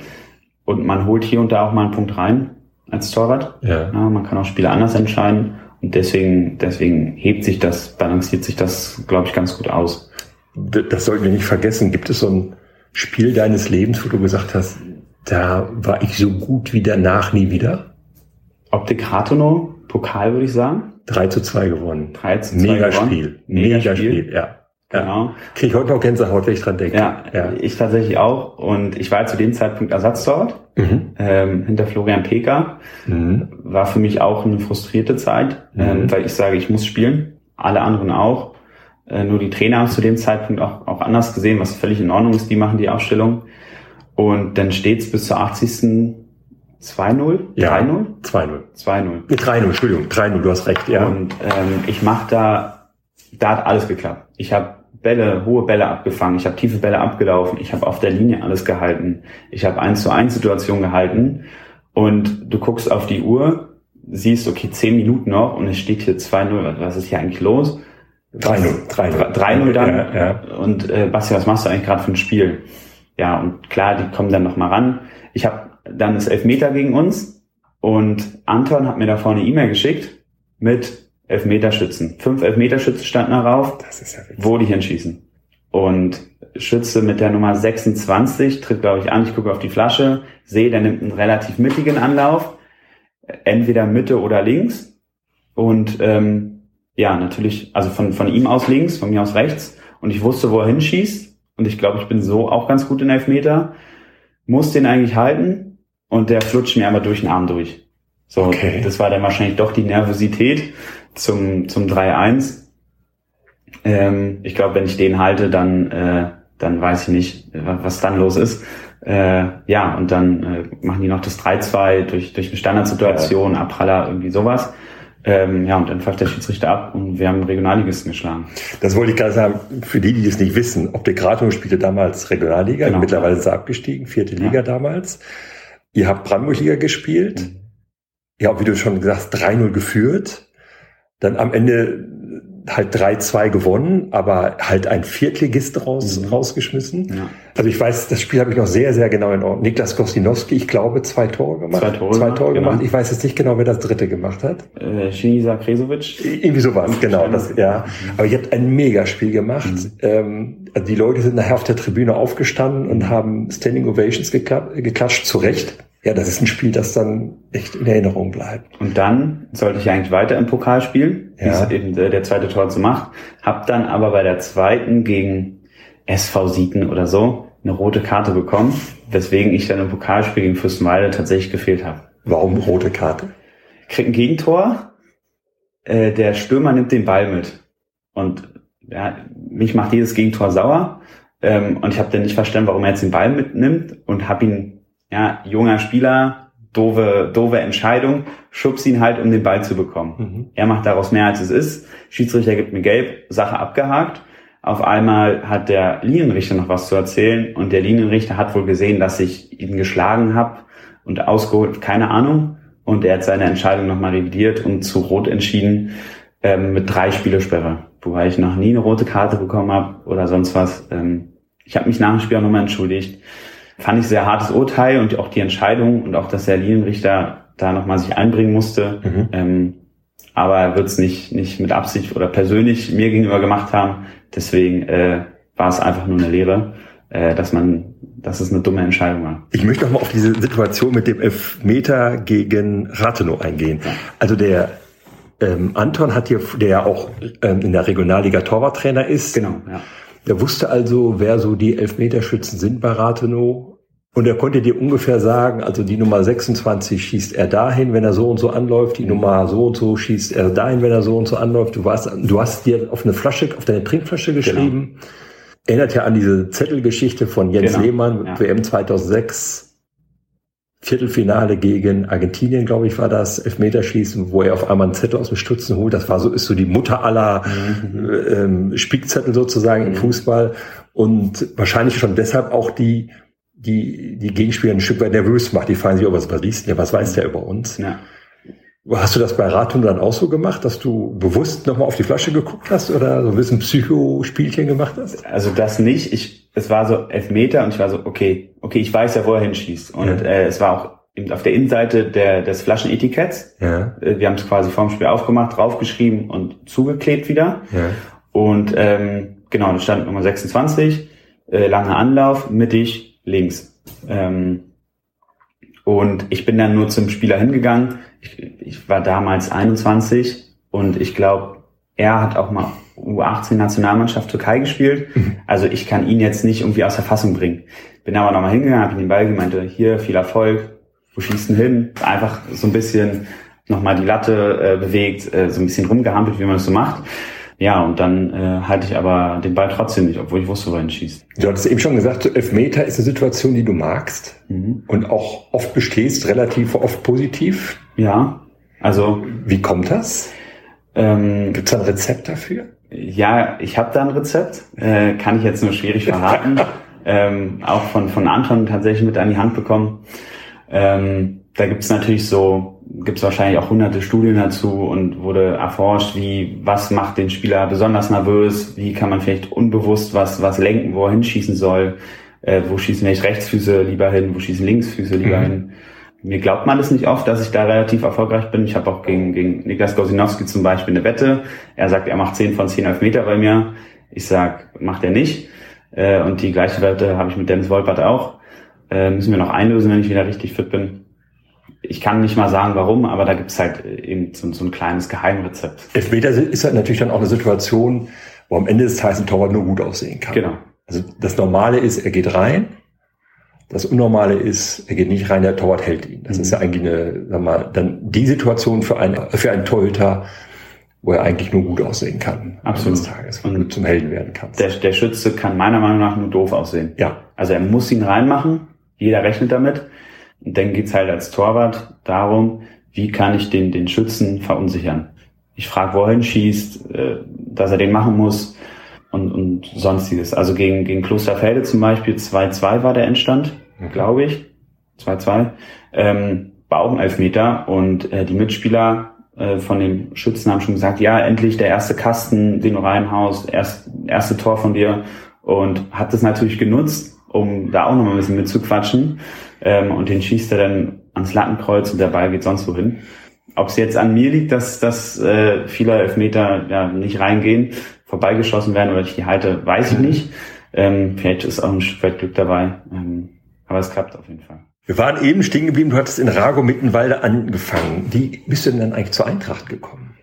Und man holt hier und da auch mal einen Punkt rein als Torwart. ja. Ja, man kann auch Spiele anders entscheiden. Und deswegen, deswegen hebt sich das, balanciert sich das, glaube ich, ganz gut aus. Das sollten wir nicht vergessen. Gibt es so ein Spiel deines Lebens, wo du gesagt hast, da war ich so gut wie danach nie wieder? Optik Rathenow, Pokal würde ich sagen. 3 zu 2 gewonnen. 3 zu 2 Mega gewonnen. Spiel. Mega Mega Spiel. Spiel, ja. ja. Genau. Krieg ich heute noch Gänsehaut, wenn ich dran denke. Ja, ja. ich tatsächlich auch. Und ich war zu dem Zeitpunkt Ersatztorwart Mhm. ähm, hinter Florian Peker. Mhm. War für mich auch eine frustrierte Zeit, Mhm. ähm, weil ich sage, ich muss spielen. Alle anderen auch. Äh, nur die Trainer haben es zu dem Zeitpunkt auch, auch anders gesehen, was völlig in Ordnung ist. Die machen die Ausstellung. Und dann steht's bis zur 80. 2-0? Ja. 3-0? 2-0. 2-0. Nee, 3-0, Entschuldigung, 3-0, du hast recht, ja. Und ähm, ich mache da, da hat alles geklappt. Ich habe Bälle, hohe Bälle abgefangen, ich habe tiefe Bälle abgelaufen, ich habe auf der Linie alles gehalten, ich habe 1 zu 1 Situation gehalten und du guckst auf die Uhr, siehst, okay, 10 Minuten noch und es steht hier 2-0, was ist hier eigentlich los? 3-0, 3-0. 3-0 dann. Ja, ja. Und äh, Basti, was machst du eigentlich gerade für ein Spiel? Ja, und klar, die kommen dann noch mal ran. Ich habe dann das Elfmeter gegen uns und Anton hat mir da vorne eine E-Mail geschickt mit Elfmeterschützen. Fünf Elfmeterschützen standen darauf, Das ist ja witzig. wo die hinschießen. Und Schütze mit der Nummer 26 tritt, glaube ich, an. Ich gucke auf die Flasche, sehe, der nimmt einen relativ mittigen Anlauf, entweder Mitte oder links. Und ähm, ja, natürlich, also von, von ihm aus links, von mir aus rechts. Und ich wusste, wo er hinschießt. Und ich glaube, ich bin so auch ganz gut in Elfmeter. Muss den eigentlich halten. Und der flutscht mir einmal durch den Arm durch. So, Okay. das war dann wahrscheinlich doch die Nervosität zum, zum 3-1. Ähm, ich glaube, wenn ich den halte, dann, äh, dann weiß ich nicht, wa- was dann los ist. Äh, ja, und dann äh, machen die noch das 3-2 durch, durch eine Standardsituation, Abpraller, irgendwie sowas. Ähm, ja, und dann pfeift der Schiedsrichter ab und wir haben Regionalligisten geschlagen. Das wollte ich gerade sagen, für die, die das nicht wissen. Optik Rathenow spielte damals Regionalliga, Genau. mittlerweile ist er abgestiegen, vierte Liga Ja. damals. Ihr habt Brandenburg-Liga gespielt. Mhm. Ihr habt, wie du schon gesagt hast, 3-0 geführt. Dann am Ende halt 3-2 gewonnen, aber halt ein Viertligist raus, Mhm. rausgeschmissen. Ja. Also ich weiß, das Spiel habe ich noch sehr, sehr genau in Ordnung. Niklas Kostinowski, ich glaube, zwei Tore gemacht. Zwei Tore zwei gemacht, Tore genau. gemacht. Ich weiß jetzt nicht genau, wer das dritte gemacht hat. Äh, Shinisa Kresovic. Irgendwie sowas, genau. Das, ja. Aber ihr habt ein Megaspiel gemacht. Mhm. Ähm, also die Leute sind nachher auf der Tribüne aufgestanden und haben Standing Ovations gekla- geklatscht, zu Recht. Ja, das ist ein Spiel, das dann echt in Erinnerung bleibt. Und dann sollte ich eigentlich weiter im Pokal spielen, wie Ja. es eben der, zweite Tor so macht. Hab dann aber bei der zweiten gegen SV Sieten oder so eine rote Karte bekommen, weswegen ich dann im Pokalspiel gegen Fürstenwalde tatsächlich gefehlt habe. Warum rote Karte? Kriegt ein Gegentor, äh, der Stürmer nimmt den Ball mit. Und ja, mich macht dieses Gegentor sauer. Ähm, und ich habe dann nicht verstanden, warum er jetzt den Ball mitnimmt und habe ihn, ja, junger Spieler, doofe, doofe Entscheidung, schubs ihn halt, um den Ball zu bekommen. Mhm. Er macht daraus mehr, als es ist. Schiedsrichter gibt mir gelb, Sache abgehakt. Auf einmal hat der Linienrichter noch was zu erzählen und der Linienrichter hat wohl gesehen, dass ich ihn geschlagen habe und ausgeholt, keine Ahnung. Und er hat seine Entscheidung nochmal revidiert und zu Rot entschieden ähm, mit drei Spielersperre, wobei ich noch nie eine rote Karte bekommen habe oder sonst was. Ähm, ich habe mich nach dem Spiel auch nochmal entschuldigt. Fand ich sehr hartes Urteil und auch die Entscheidung und auch, dass der Linienrichter da nochmal sich einbringen musste. Mhm. Ähm, aber er wird es nicht, nicht mit Absicht oder persönlich mir gegenüber gemacht haben. Deswegen äh, war es einfach nur eine Lehre, äh, dass man, dass es eine dumme Entscheidung war. Ich möchte noch mal auf diese Situation mit dem Elfmeter gegen Rathenow eingehen. Also der ähm, Anton hat hier, der ja auch ähm, in der Regionalliga Torwarttrainer ist, Genau, ja. Der wusste also, wer so die Elfmeterschützen sind bei Rathenow. Und er konnte dir ungefähr sagen, also die Nummer 26 schießt er dahin, wenn er so und so anläuft, die Nummer so und so schießt er dahin, wenn er so und so anläuft. Du warst, du hast dir auf eine Flasche, auf deine Trinkflasche genau. geschrieben. Genau. Erinnert ja an diese Zettelgeschichte von Jens genau. Lehmann, ja. WM 2006. Viertelfinale gegen Argentinien, glaube ich, war das, Elfmeterschießen, wo er auf einmal einen Zettel aus dem Stutzen holt. Das war so, ist so die Mutter aller mhm. ähm, Spickzettel sozusagen mhm. im Fußball. Und wahrscheinlich schon deshalb auch die die, die Gegenspieler ein Stück weit nervös macht. Die fragen sich, oh, was, was liest der, was weiß der über uns? Ja. Hast du das bei Ratum dann auch so gemacht, dass du bewusst nochmal auf die Flasche geguckt hast oder so ein bisschen Psychospielchen gemacht hast? Also das nicht. Ich, es war so elf Meter und ich war so, okay, okay, ich weiß ja, wo er hinschießt. Und ja. äh, es war auch eben auf der Innenseite der, des Flaschenetiketts. Ja. Äh, wir haben es quasi vorm Spiel aufgemacht, draufgeschrieben und zugeklebt wieder. Ja. Und ähm, genau, da stand Nummer 26, äh, langer Anlauf, mittig, links. Ähm, und ich bin dann nur zum Spieler hingegangen. Ich, ich war damals 21 und ich glaube, er hat auch mal U18 Nationalmannschaft Türkei gespielt. Mhm. Also ich kann ihn jetzt nicht irgendwie aus der Fassung bringen. Bin aber nochmal hingegangen, habe ihm den Ball gemeint, hier viel Erfolg, wo schießt denn hin? Einfach so ein bisschen nochmal die Latte äh, bewegt, äh, so ein bisschen rumgehampelt, wie man das so macht. Ja, und dann äh, halte ich aber den Ball trotzdem nicht, obwohl ich wusste, wo er schießt. Du hattest eben schon gesagt, Elfmeter ist eine Situation, die du magst mhm. und auch oft bestehst, relativ oft positiv. Ja, also. Wie kommt das? Ähm, Gibt es ein Rezept dafür? Ja, ich habe da ein Rezept, äh, kann ich jetzt nur schwierig verraten. ähm, auch von, von Anton tatsächlich mit an die Hand bekommen. Ähm, da gibt es natürlich so, gibt es wahrscheinlich auch hunderte Studien dazu und wurde erforscht, wie, was macht den Spieler besonders nervös, wie kann man vielleicht unbewusst was, was lenken, wo er hinschießen soll, äh, wo schießen vielleicht Rechtsfüße lieber hin, wo schießen Linksfüße lieber mhm. hin. Mir glaubt man das nicht oft, dass ich da relativ erfolgreich bin. Ich habe auch gegen, gegen Niklas Gosinowski zum Beispiel eine Wette. Er sagt, er macht 10 von 10 Elfmeter bei mir. Ich sag, macht er nicht. Äh, und die gleiche Wette habe ich mit Dennis Wolpert auch. Äh, müssen wir noch einlösen, wenn ich wieder richtig fit bin ich kann nicht mal sagen, warum, aber da gibt's halt eben so, so ein kleines Geheimrezept. Elfmeter ist halt natürlich dann auch eine Situation, wo am Ende des Tages ein Torwart nur gut aussehen kann. Genau. Also das Normale ist, er geht rein. Das Unnormale ist, er geht nicht rein, der Torwart hält ihn. Das mhm. ist ja eigentlich eine, sag mal, dann die Situation für einen, für einen Torhüter, wo er eigentlich nur gut aussehen kann. Absolut. Des Tages, wo du zum Helden werden kannst. Der, der Schütze kann meiner Meinung nach nur doof aussehen. Ja. Also er muss ihn reinmachen. Jeder rechnet damit. Und dann geht's halt als Torwart darum, wie kann ich den, den Schützen verunsichern. Ich frage, wohin schießt, äh, dass er den machen muss und, und sonstiges. Also gegen, gegen Klosterfelde zum Beispiel 2-2 war der Endstand, mhm. Glaube ich. 2-2. Ähm, war auch ein Elfmeter und äh, die Mitspieler äh, von den Schützen haben schon gesagt, ja, endlich der erste Kasten, den du reinhaust, erst, erste Tor von dir und hat das natürlich genutzt, um da auch noch mal ein bisschen mitzuquatschen ähm, und den schießt er dann ans Lattenkreuz und der Ball geht sonst wohin. Ob es jetzt an mir liegt, dass, dass äh, viele Elfmeter ja, nicht reingehen, vorbeigeschossen werden oder ich die halte, weiß ich nicht. Ähm, vielleicht ist auch ein Stück weit Glück dabei. Ähm, aber es klappt auf jeden Fall. Wir waren eben stehen geblieben, du hattest in Rago Mittenwalde angefangen. Wie bist du denn dann eigentlich zur Eintracht gekommen?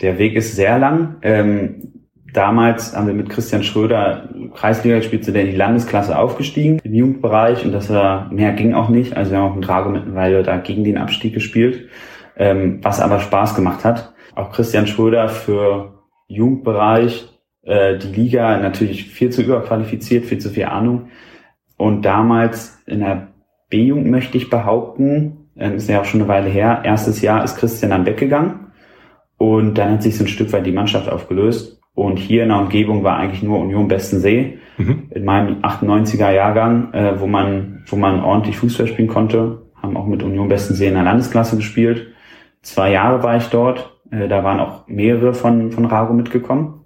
Der Weg ist sehr lang. Ähm, Damals haben wir mit Christian Schröder Kreisliga gespielt, sind in die Landesklasse aufgestiegen im Jugendbereich und das war, mehr ging auch nicht. Also wir haben auch in Drago mittlerweile da gegen den Abstieg gespielt, ähm, was aber Spaß gemacht hat. Auch Christian Schröder für Jugendbereich, äh, die Liga natürlich viel zu überqualifiziert, viel zu viel Ahnung. Und damals in der B-Jugend möchte ich behaupten, äh, ist ja auch schon eine Weile her, erstes Jahr ist Christian dann weggegangen und dann hat sich so ein Stück weit die Mannschaft aufgelöst und hier in der Umgebung war eigentlich nur Union Bestensee mhm. in meinem 98er Jahrgang, äh, wo man, wo man ordentlich Fußball spielen konnte. Haben auch mit Union Bestensee in der Landesklasse gespielt. Zwei Jahre war ich dort. Äh, da waren auch mehrere von, von Rago mitgekommen.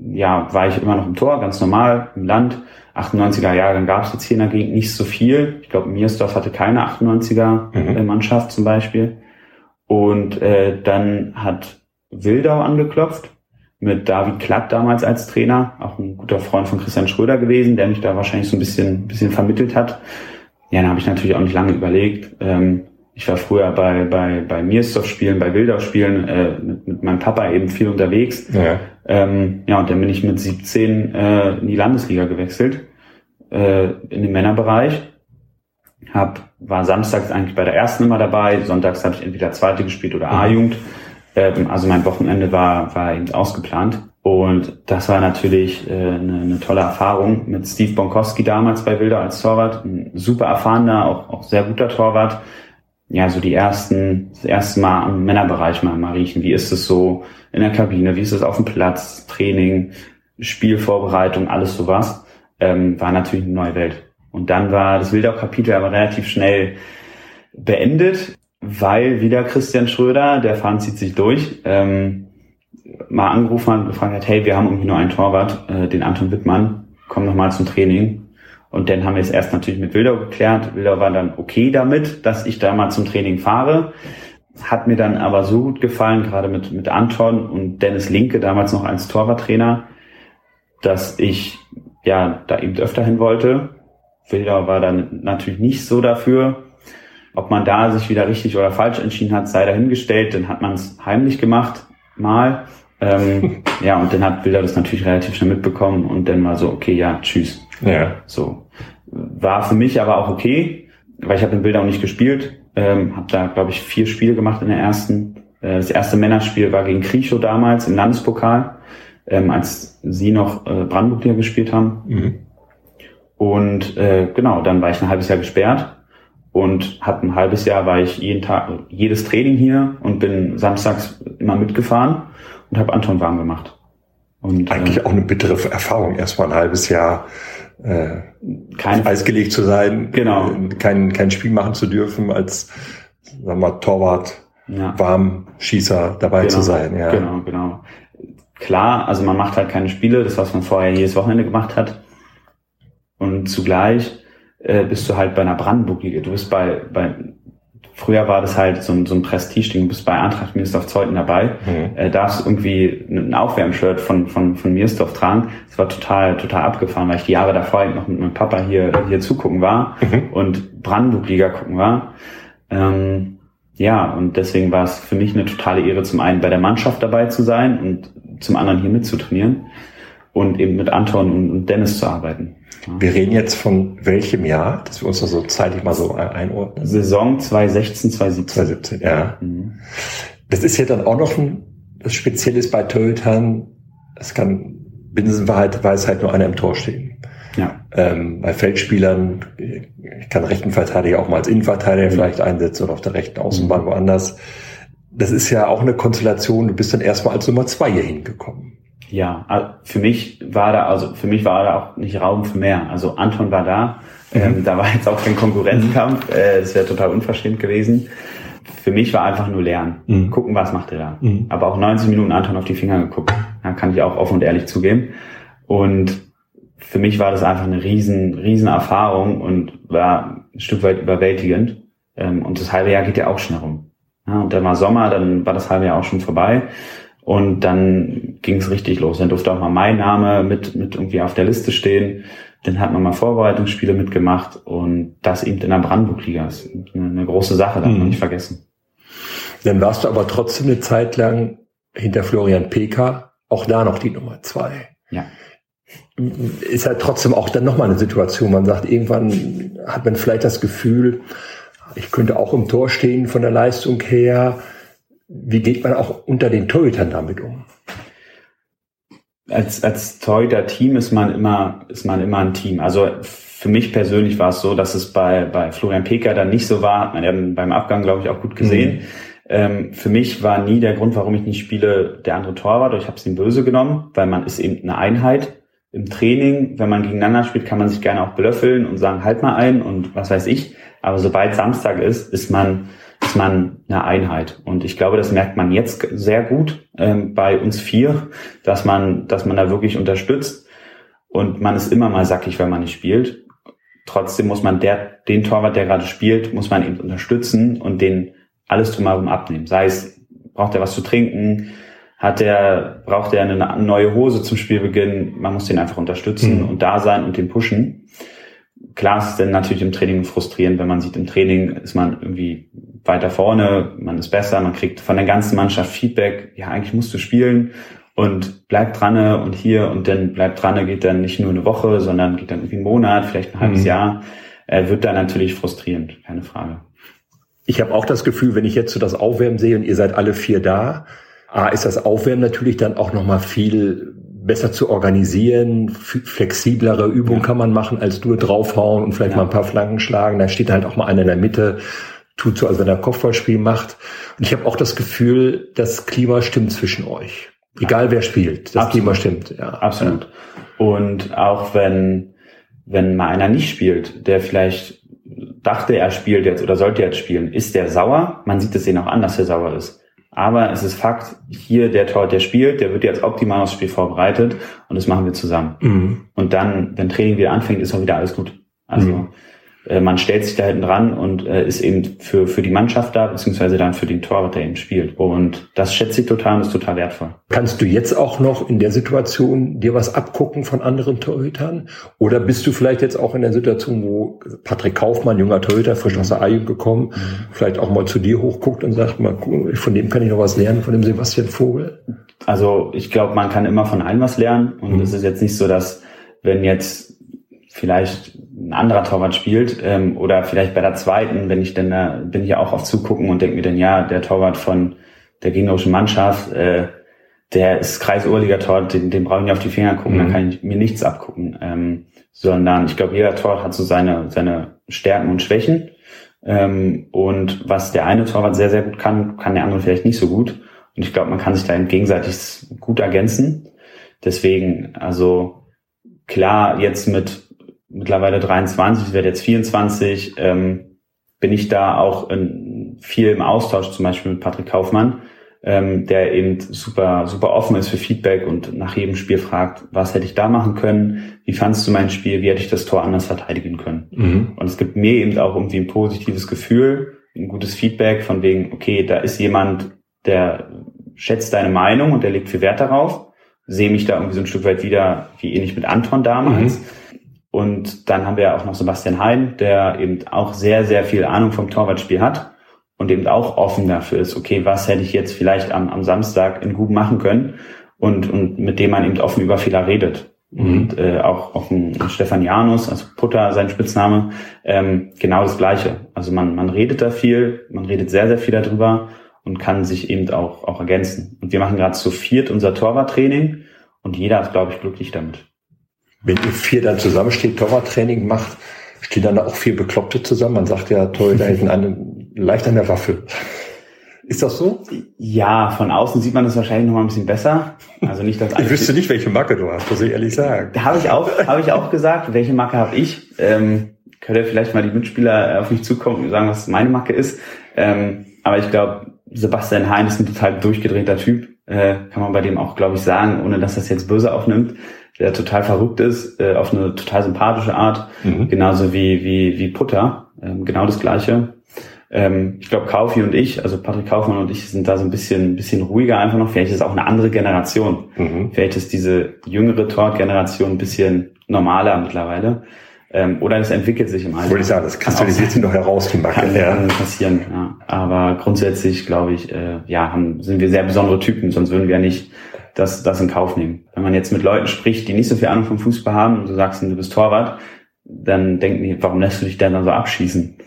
Ja, war ich immer noch im Tor, ganz normal, im Land. 98er Jahrgang gab es jetzt hier in der Gegend nicht so viel. Ich glaube, Miersdorf hatte keine 98er mhm. Mannschaft zum Beispiel. Und äh, dann hat Wildau angeklopft mit David Klatt damals als Trainer, auch ein guter Freund von Christian Schröder gewesen, der mich da wahrscheinlich so ein bisschen, bisschen vermittelt hat. Ja, dann habe ich natürlich auch nicht lange überlegt. Ähm, ich war früher bei, bei, bei Miersdorf-Spielen, bei Wildau-Spielen äh, mit, mit meinem Papa eben viel unterwegs. Ja, ähm, ja und dann bin ich mit 17 äh, in die Landesliga gewechselt äh, in den Männerbereich. Hab, war samstags eigentlich bei der ersten immer dabei, sonntags habe ich entweder zweite gespielt oder mhm. A-Jugend. Ähm, also mein Wochenende war, war eben ausgeplant. Und das war natürlich äh, eine, eine tolle Erfahrung mit Steve Bonkowski damals bei Wilder als Torwart. Ein super erfahrener, auch, auch sehr guter Torwart. Ja, so die ersten, das erste Mal am Männerbereich mal, mal riechen. Wie ist es so in der Kabine? Wie ist es auf dem Platz? Training, Spielvorbereitung, alles sowas. Ähm, war natürlich eine neue Welt. Und dann war das Wildau-Kapitel aber relativ schnell beendet, weil wieder Christian Schröder, der Fahren zieht sich durch, ähm, mal angerufen hat und gefragt hat, hey, wir haben irgendwie nur einen Torwart, äh, den Anton Wittmann, komm noch mal zum Training. Und dann haben wir es erst natürlich mit Wildau geklärt. Wildau war dann okay damit, dass ich da mal zum Training fahre. Hat mir dann aber so gut gefallen, gerade mit, mit Anton und Dennis Linke, damals noch als Torwarttrainer, dass ich ja da eben öfter hin wollte. Wildau war dann natürlich nicht so dafür. Ob man da sich wieder richtig oder falsch entschieden hat, sei dahingestellt. Dann hat man es heimlich gemacht, mal. Ähm, ja, und dann hat Bilder das natürlich relativ schnell mitbekommen und dann war so, okay, ja, tschüss. Ja. So. War für mich aber auch okay, weil ich habe in Bilder auch nicht gespielt. Ähm, habe da, glaube ich, vier Spiele gemacht in der ersten. Äh, das erste Männerspiel war gegen Kricho damals im Landespokal, ähm, als sie noch äh, Brandenburg hier gespielt haben. Mhm. Und äh, genau, dann war ich ein halbes Jahr gesperrt und hab ein halbes Jahr war ich jeden Tag jedes Training hier und bin samstags immer mitgefahren und habe Anton warm gemacht. Und, Eigentlich äh, auch eine bittere Erfahrung, erstmal ein halbes Jahr äh, kein Eis gelegt zu sein, genau. Äh, kein, kein Spiel machen zu dürfen, als sagen wir mal, Torwart, ja. Warmschießer dabei genau, zu sein. Ja. Genau, genau. Klar, also man macht halt keine Spiele, das was man vorher jedes Wochenende gemacht hat. Und zugleich äh, bist du halt bei einer Brandenburg-Liga. Du bist bei, bei Früher war das halt so ein, so ein Prestige-Ding. Du bist bei Eintracht Miersdorf Zeuthen dabei, mhm. äh, darfst irgendwie ein Aufwärmshirt von, von, von Miersdorf tragen. Das war total, total abgefahren, weil ich die Jahre davor halt noch mit meinem Papa hier, hier zugucken war mhm. und Brandenburg-Liga gucken war. Ähm, ja, und deswegen war es für mich eine totale Ehre, zum einen bei der Mannschaft dabei zu sein und zum anderen hier mitzutrainieren und eben mit Anton und Dennis zu arbeiten. Wir reden jetzt von welchem Jahr, dass wir uns da so zeitlich mal so einordnen? Saison 2016, 2017. 2017, ja. Mhm. Das ist ja dann auch noch ein, das Spezielles bei Torhütern. Es kann Binsenweisheit nur einer im Tor stehen. Ja. Ähm, bei Feldspielern, ich kann rechten Verteidiger auch mal als Innenverteidiger mhm. vielleicht einsetzen oder auf der rechten Außenbahn mhm. woanders. Das ist ja auch eine Konstellation, du bist dann erstmal als Nummer zwei hier hingekommen ja, für mich war da, also für mich war da auch nicht Raum für mehr. Also Anton war da, mhm. ähm, da war jetzt auch kein Konkurrenzkampf, äh, das wäre total unverschämt gewesen. Für mich war einfach nur lernen, mhm. gucken, was macht er da. Mhm. Aber auch 90 Minuten Anton auf die Finger geguckt, ja, kann ich auch offen und ehrlich zugeben. Und für mich war das einfach eine riesen, riesen Erfahrung und war ein Stück weit überwältigend. Ähm, und das halbe Jahr geht ja auch schnell rum. Ja, und dann war Sommer, dann war das halbe Jahr auch schon vorbei. Und dann ging es richtig los. Dann durfte auch mal mein Name mit, mit irgendwie auf der Liste stehen. Dann hat man mal Vorbereitungsspiele mitgemacht und das eben in der Brandenburg-Liga ist eine, eine, große Sache, darf man mhm. nicht vergessen. Dann warst du aber trotzdem eine Zeit lang hinter Florian Peker, auch da noch die Nummer zwei. Ja. Ist halt trotzdem auch dann nochmal eine Situation. Man sagt, irgendwann hat man vielleicht das Gefühl, ich könnte auch im Tor stehen von der Leistung her wie geht man auch unter den Torhütern damit um? Als, als Torhüter-Team ist man immer, ist man immer ein Team. Also für mich persönlich war es so, dass es bei, bei Florian Peker dann nicht so war, hat man ja beim Abgang, glaube ich, auch gut gesehen. Mhm. Ähm, für mich war nie der Grund, warum ich nicht spiele, der andere Torwart. Ich habe es ihm böse genommen, weil man ist eben eine Einheit im Training. Wenn man gegeneinander spielt, kann man sich gerne auch belöffeln und sagen, halt mal ein und was weiß ich. Aber sobald Samstag ist, ist man ist man eine Einheit. Und ich glaube, das merkt man jetzt sehr gut ähm, bei uns vier, dass man, dass man da wirklich unterstützt. Und man ist immer mal sackig, wenn man nicht spielt. Trotzdem muss man der, den Torwart, der gerade spielt, muss man eben unterstützen und den alles drumherum abnehmen. Sei es, braucht er was zu trinken, hat er, braucht er eine neue Hose zum Spielbeginn, man muss den einfach unterstützen mhm. und da sein und den pushen. Klar ist es dann natürlich im Training frustrierend, wenn man sieht, im Training ist man irgendwie weiter vorne, man ist besser, man kriegt von der ganzen Mannschaft Feedback, ja, eigentlich musst du spielen. und bleibt dran und hier und dann bleibt dran geht dann nicht nur eine Woche, sondern geht dann irgendwie einen Monat, vielleicht ein halbes mhm. Jahr, äh, wird dann natürlich frustrierend, keine Frage. Ich habe auch das Gefühl, wenn ich jetzt so das Aufwärmen sehe und ihr seid alle vier da, A, ist das Aufwärmen natürlich dann auch nochmal viel besser zu organisieren, flexiblere Übungen ja. kann man machen, als nur draufhauen und vielleicht ja. mal ein paar Flanken schlagen. Da steht halt auch mal einer in der Mitte, tut so, als wenn er Kopfballspiel macht. Und ich habe auch das Gefühl, das Klima stimmt zwischen euch. Egal wer spielt, das Absolut. Klima stimmt. Ja. Absolut. Und auch wenn, wenn mal einer nicht spielt, der vielleicht dachte, er spielt jetzt oder sollte jetzt spielen, ist der sauer? Man sieht es ihn auch an, dass er sauer ist. Aber es ist Fakt, hier der Tor, der spielt, der wird jetzt optimal aufs Spiel vorbereitet und das machen wir zusammen. Mhm. Und dann, wenn Training wieder anfängt, ist auch wieder alles gut. Also mhm. Äh, man stellt sich da hinten dran und äh, ist eben für, für die Mannschaft da, beziehungsweise dann für den Torwart, der eben spielt. Und das schätze ich total und ist total wertvoll. Kannst du jetzt auch noch in der Situation dir was abgucken von anderen Torhütern? Oder bist du vielleicht jetzt auch in der Situation, wo Patrick Kaufmann, junger Torhüter, frisch aus der A-Jugend gekommen, vielleicht auch mal zu dir hochguckt und sagt, mal, von dem kann ich noch was lernen, von dem Sebastian Vogel? Also ich glaube, man kann immer von allen was lernen. Und mhm. es ist jetzt nicht so, dass wenn jetzt vielleicht ein anderer Torwart spielt ähm, oder vielleicht bei der zweiten, wenn ich dann da bin ich ja auch auf zugucken und denke mir dann ja der Torwart von der gegnerischen Mannschaft, äh, der ist Kreisoberliga Torwart, den, den brauche ich nicht auf die Finger gucken, mhm. dann kann ich mir nichts abgucken, ähm, sondern ich glaube jeder Torwart hat so seine seine Stärken und Schwächen ähm, und was der eine Torwart sehr sehr gut kann, kann der andere vielleicht nicht so gut und ich glaube man kann sich da gegenseitig gut ergänzen. Deswegen also klar jetzt mit mittlerweile 23, ich werde jetzt 24, ähm, bin ich da auch in, viel im Austausch, zum Beispiel mit Patrick Kaufmann, ähm, der eben super, super offen ist für Feedback und nach jedem Spiel fragt, was hätte ich da machen können, wie fandst du mein Spiel, wie hätte ich das Tor anders verteidigen können. Mhm. Und es gibt mir eben auch irgendwie ein positives Gefühl, ein gutes Feedback von wegen, okay, da ist jemand, der schätzt deine Meinung und der legt viel Wert darauf, sehe mich da irgendwie so ein Stück weit wieder, wie ähnlich mit Anton damals. Mhm und dann haben wir auch noch Sebastian Hein, der eben auch sehr, sehr viel Ahnung vom Torwartspiel hat und eben auch offen dafür ist, okay, was hätte ich jetzt vielleicht am, am Samstag in Gut machen können und, und mit dem man eben offen über Fehler redet. Mhm. Und äh, auch, auch ein, ein Stefan Janus, also Putter, sein Spitzname, ähm, genau das Gleiche. Also man, man redet da viel, man redet sehr, sehr viel darüber und kann sich eben auch, auch ergänzen. Und wir machen gerade zu viert unser Torwarttraining und jeder ist, glaube ich, glücklich damit wenn ihr vier dann zusammensteht, Torwarttraining macht, stehen dann auch vier Bekloppte zusammen. Man sagt ja, toll, da hinten eine, leicht an der Waffe. Ist das so? Ja, von außen sieht man das wahrscheinlich noch mal ein bisschen besser. Also nicht, dass ich wüsste nicht, welche Marke du hast, muss ich ehrlich sagen. Da habe ich auch, habe ich auch gesagt, welche Marke habe ich. Ähm, könnte vielleicht mal die Mitspieler auf mich zukommen und sagen, was meine Marke ist. Ähm, aber ich glaube, Sebastian Hein ist ein total durchgedrehter Typ. Äh, kann man bei dem auch, glaube ich, sagen, ohne dass das jetzt böse aufnimmt der total verrückt ist, äh, auf eine total sympathische Art, mhm. genauso wie, wie, wie Putter, ähm, genau das Gleiche. Ähm, ich glaube, Kaufi und ich, also Patrick Kaufmann und ich, sind da so ein bisschen, bisschen ruhiger einfach noch. Vielleicht ist es auch eine andere Generation. Mhm. Vielleicht ist diese jüngere Tort-Generation ein bisschen normaler mittlerweile. Ähm, oder es entwickelt sich im Alter. Wollte ich sagen, das kristallisiert sich noch heraus, die Macke. Kann, ja. kann passieren, ja. Aber grundsätzlich, glaube ich, äh, ja, haben, sind wir sehr besondere Typen, sonst würden wir ja nicht das, das in Kauf nehmen. Wenn man jetzt mit Leuten spricht, die nicht so viel Ahnung vom Fußball haben und du sagst, du bist Torwart, dann denken die, warum lässt du dich denn dann so abschießen?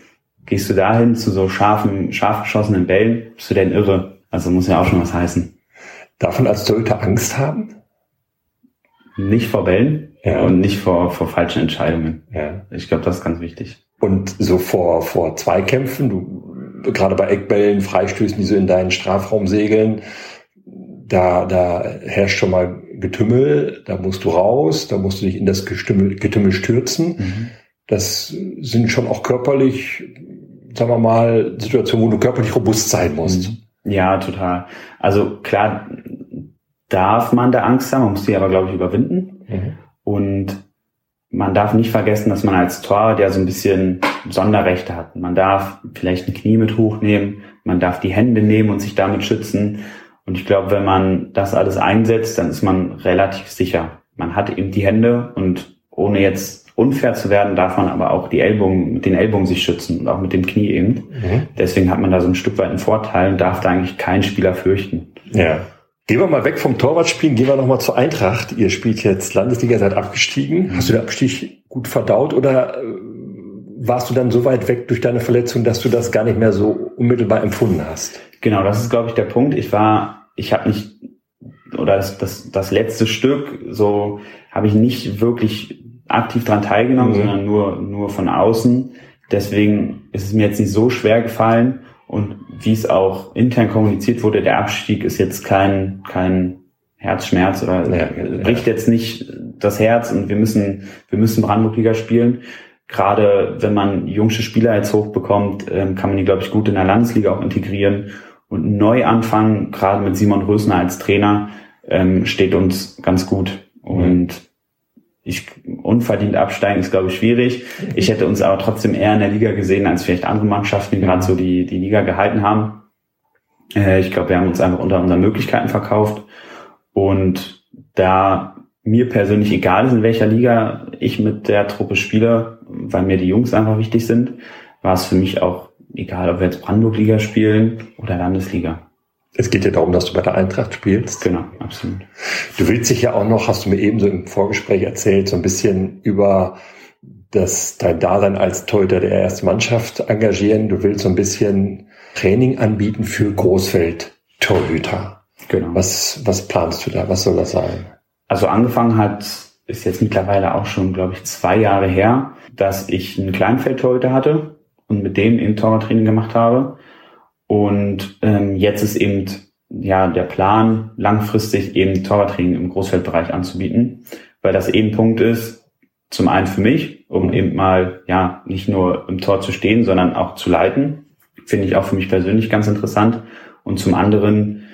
Gehst du dahin zu so scharfen, scharf geschossenen Bällen? Bist du denn irre? Also muss ja auch schon was heißen. Darf man als Torhüter Angst haben? Nicht vor Bällen ja. und nicht vor, vor falschen Entscheidungen. Ja. Ich glaube, das ist ganz wichtig. Und so vor, vor Zweikämpfen, du, gerade bei Eckbällen, Freistößen, die so in deinen Strafraum segeln, da, da herrscht schon mal Getümmel, da musst du raus, da musst du dich in das Getümmel, Getümmel stürzen. Mhm. Das sind schon auch körperlich, sagen wir mal, Situationen, wo du körperlich robust sein musst. Mhm. Ja, total. Also klar darf man da Angst haben, man muss die aber, glaube ich, überwinden. Mhm. Und man darf nicht vergessen, dass man als Tor der so ein bisschen Sonderrechte hat. Man darf vielleicht ein Knie mit hochnehmen, man darf die Hände nehmen und sich damit schützen. Und ich glaube, wenn man das alles einsetzt, dann ist man relativ sicher. Man hat eben die Hände und ohne jetzt unfair zu werden, darf man aber auch die Ellbogen, mit den Ellbogen sich schützen und auch mit dem Knie eben. Mhm. Deswegen hat man da so ein Stück weit einen Vorteil und darf da eigentlich keinen Spieler fürchten. Ja. Gehen wir mal weg vom Torwartspielen, gehen wir nochmal zur Eintracht. Ihr spielt jetzt Landesliga, seid abgestiegen. Hast du den Abstieg gut verdaut oder äh, warst du dann so weit weg durch deine Verletzung, dass du das gar nicht mehr so unmittelbar empfunden hast? Genau, das ist, glaube ich, der Punkt. Ich war, ich habe nicht, oder das, das, das letzte Stück, so habe ich nicht wirklich aktiv dran teilgenommen, mhm. sondern nur, nur von außen. Deswegen ist es mir jetzt nicht so schwer gefallen. Und wie es auch intern kommuniziert wurde, der Abstieg ist jetzt kein, kein Herzschmerz oder ja, bricht jetzt nicht das Herz und wir müssen, wir müssen Brandenburg-Liga spielen. Gerade wenn man jungsche Spieler jetzt hochbekommt, ähm, kann man die, glaube ich, gut in der Landesliga auch integrieren und neu anfangen, gerade mit Simon Rösner als Trainer, ähm, steht uns ganz gut. Und ich unverdient absteigen ist, glaube ich, schwierig. Ich hätte uns aber trotzdem eher in der Liga gesehen als vielleicht andere Mannschaften, die gerade so die, die Liga gehalten haben. Äh, ich glaube, wir haben uns einfach unter unseren Möglichkeiten verkauft. Und da mir persönlich egal ist, in welcher Liga ich mit der Truppe spiele, weil mir die Jungs einfach wichtig sind, war es für mich auch egal, ob wir jetzt Brandenburg-Liga spielen oder Landesliga. Es geht ja darum, dass du bei der Eintracht spielst. Genau, absolut. Du willst dich ja auch noch, hast du mir eben so im Vorgespräch erzählt, so ein bisschen über das, dein Dasein als Torhüter der ersten Mannschaft engagieren. Du willst so ein bisschen Training anbieten für Großfeld-Torhüter. Genau. Was, was planst du da? Was soll das sein? Also angefangen hat, ist jetzt mittlerweile auch schon, glaube ich, zwei Jahre her, dass ich einen Kleinfeldtorhüter hatte und mit dem eben Torwarttraining gemacht habe. Und ähm, jetzt ist eben ja der Plan, langfristig eben Torwarttraining im Großfeldbereich anzubieten, weil das eben Punkt ist, zum einen für mich, um eben mal ja nicht nur im Tor zu stehen, sondern auch zu leiten. Finde ich auch für mich persönlich ganz interessant. Und zum anderen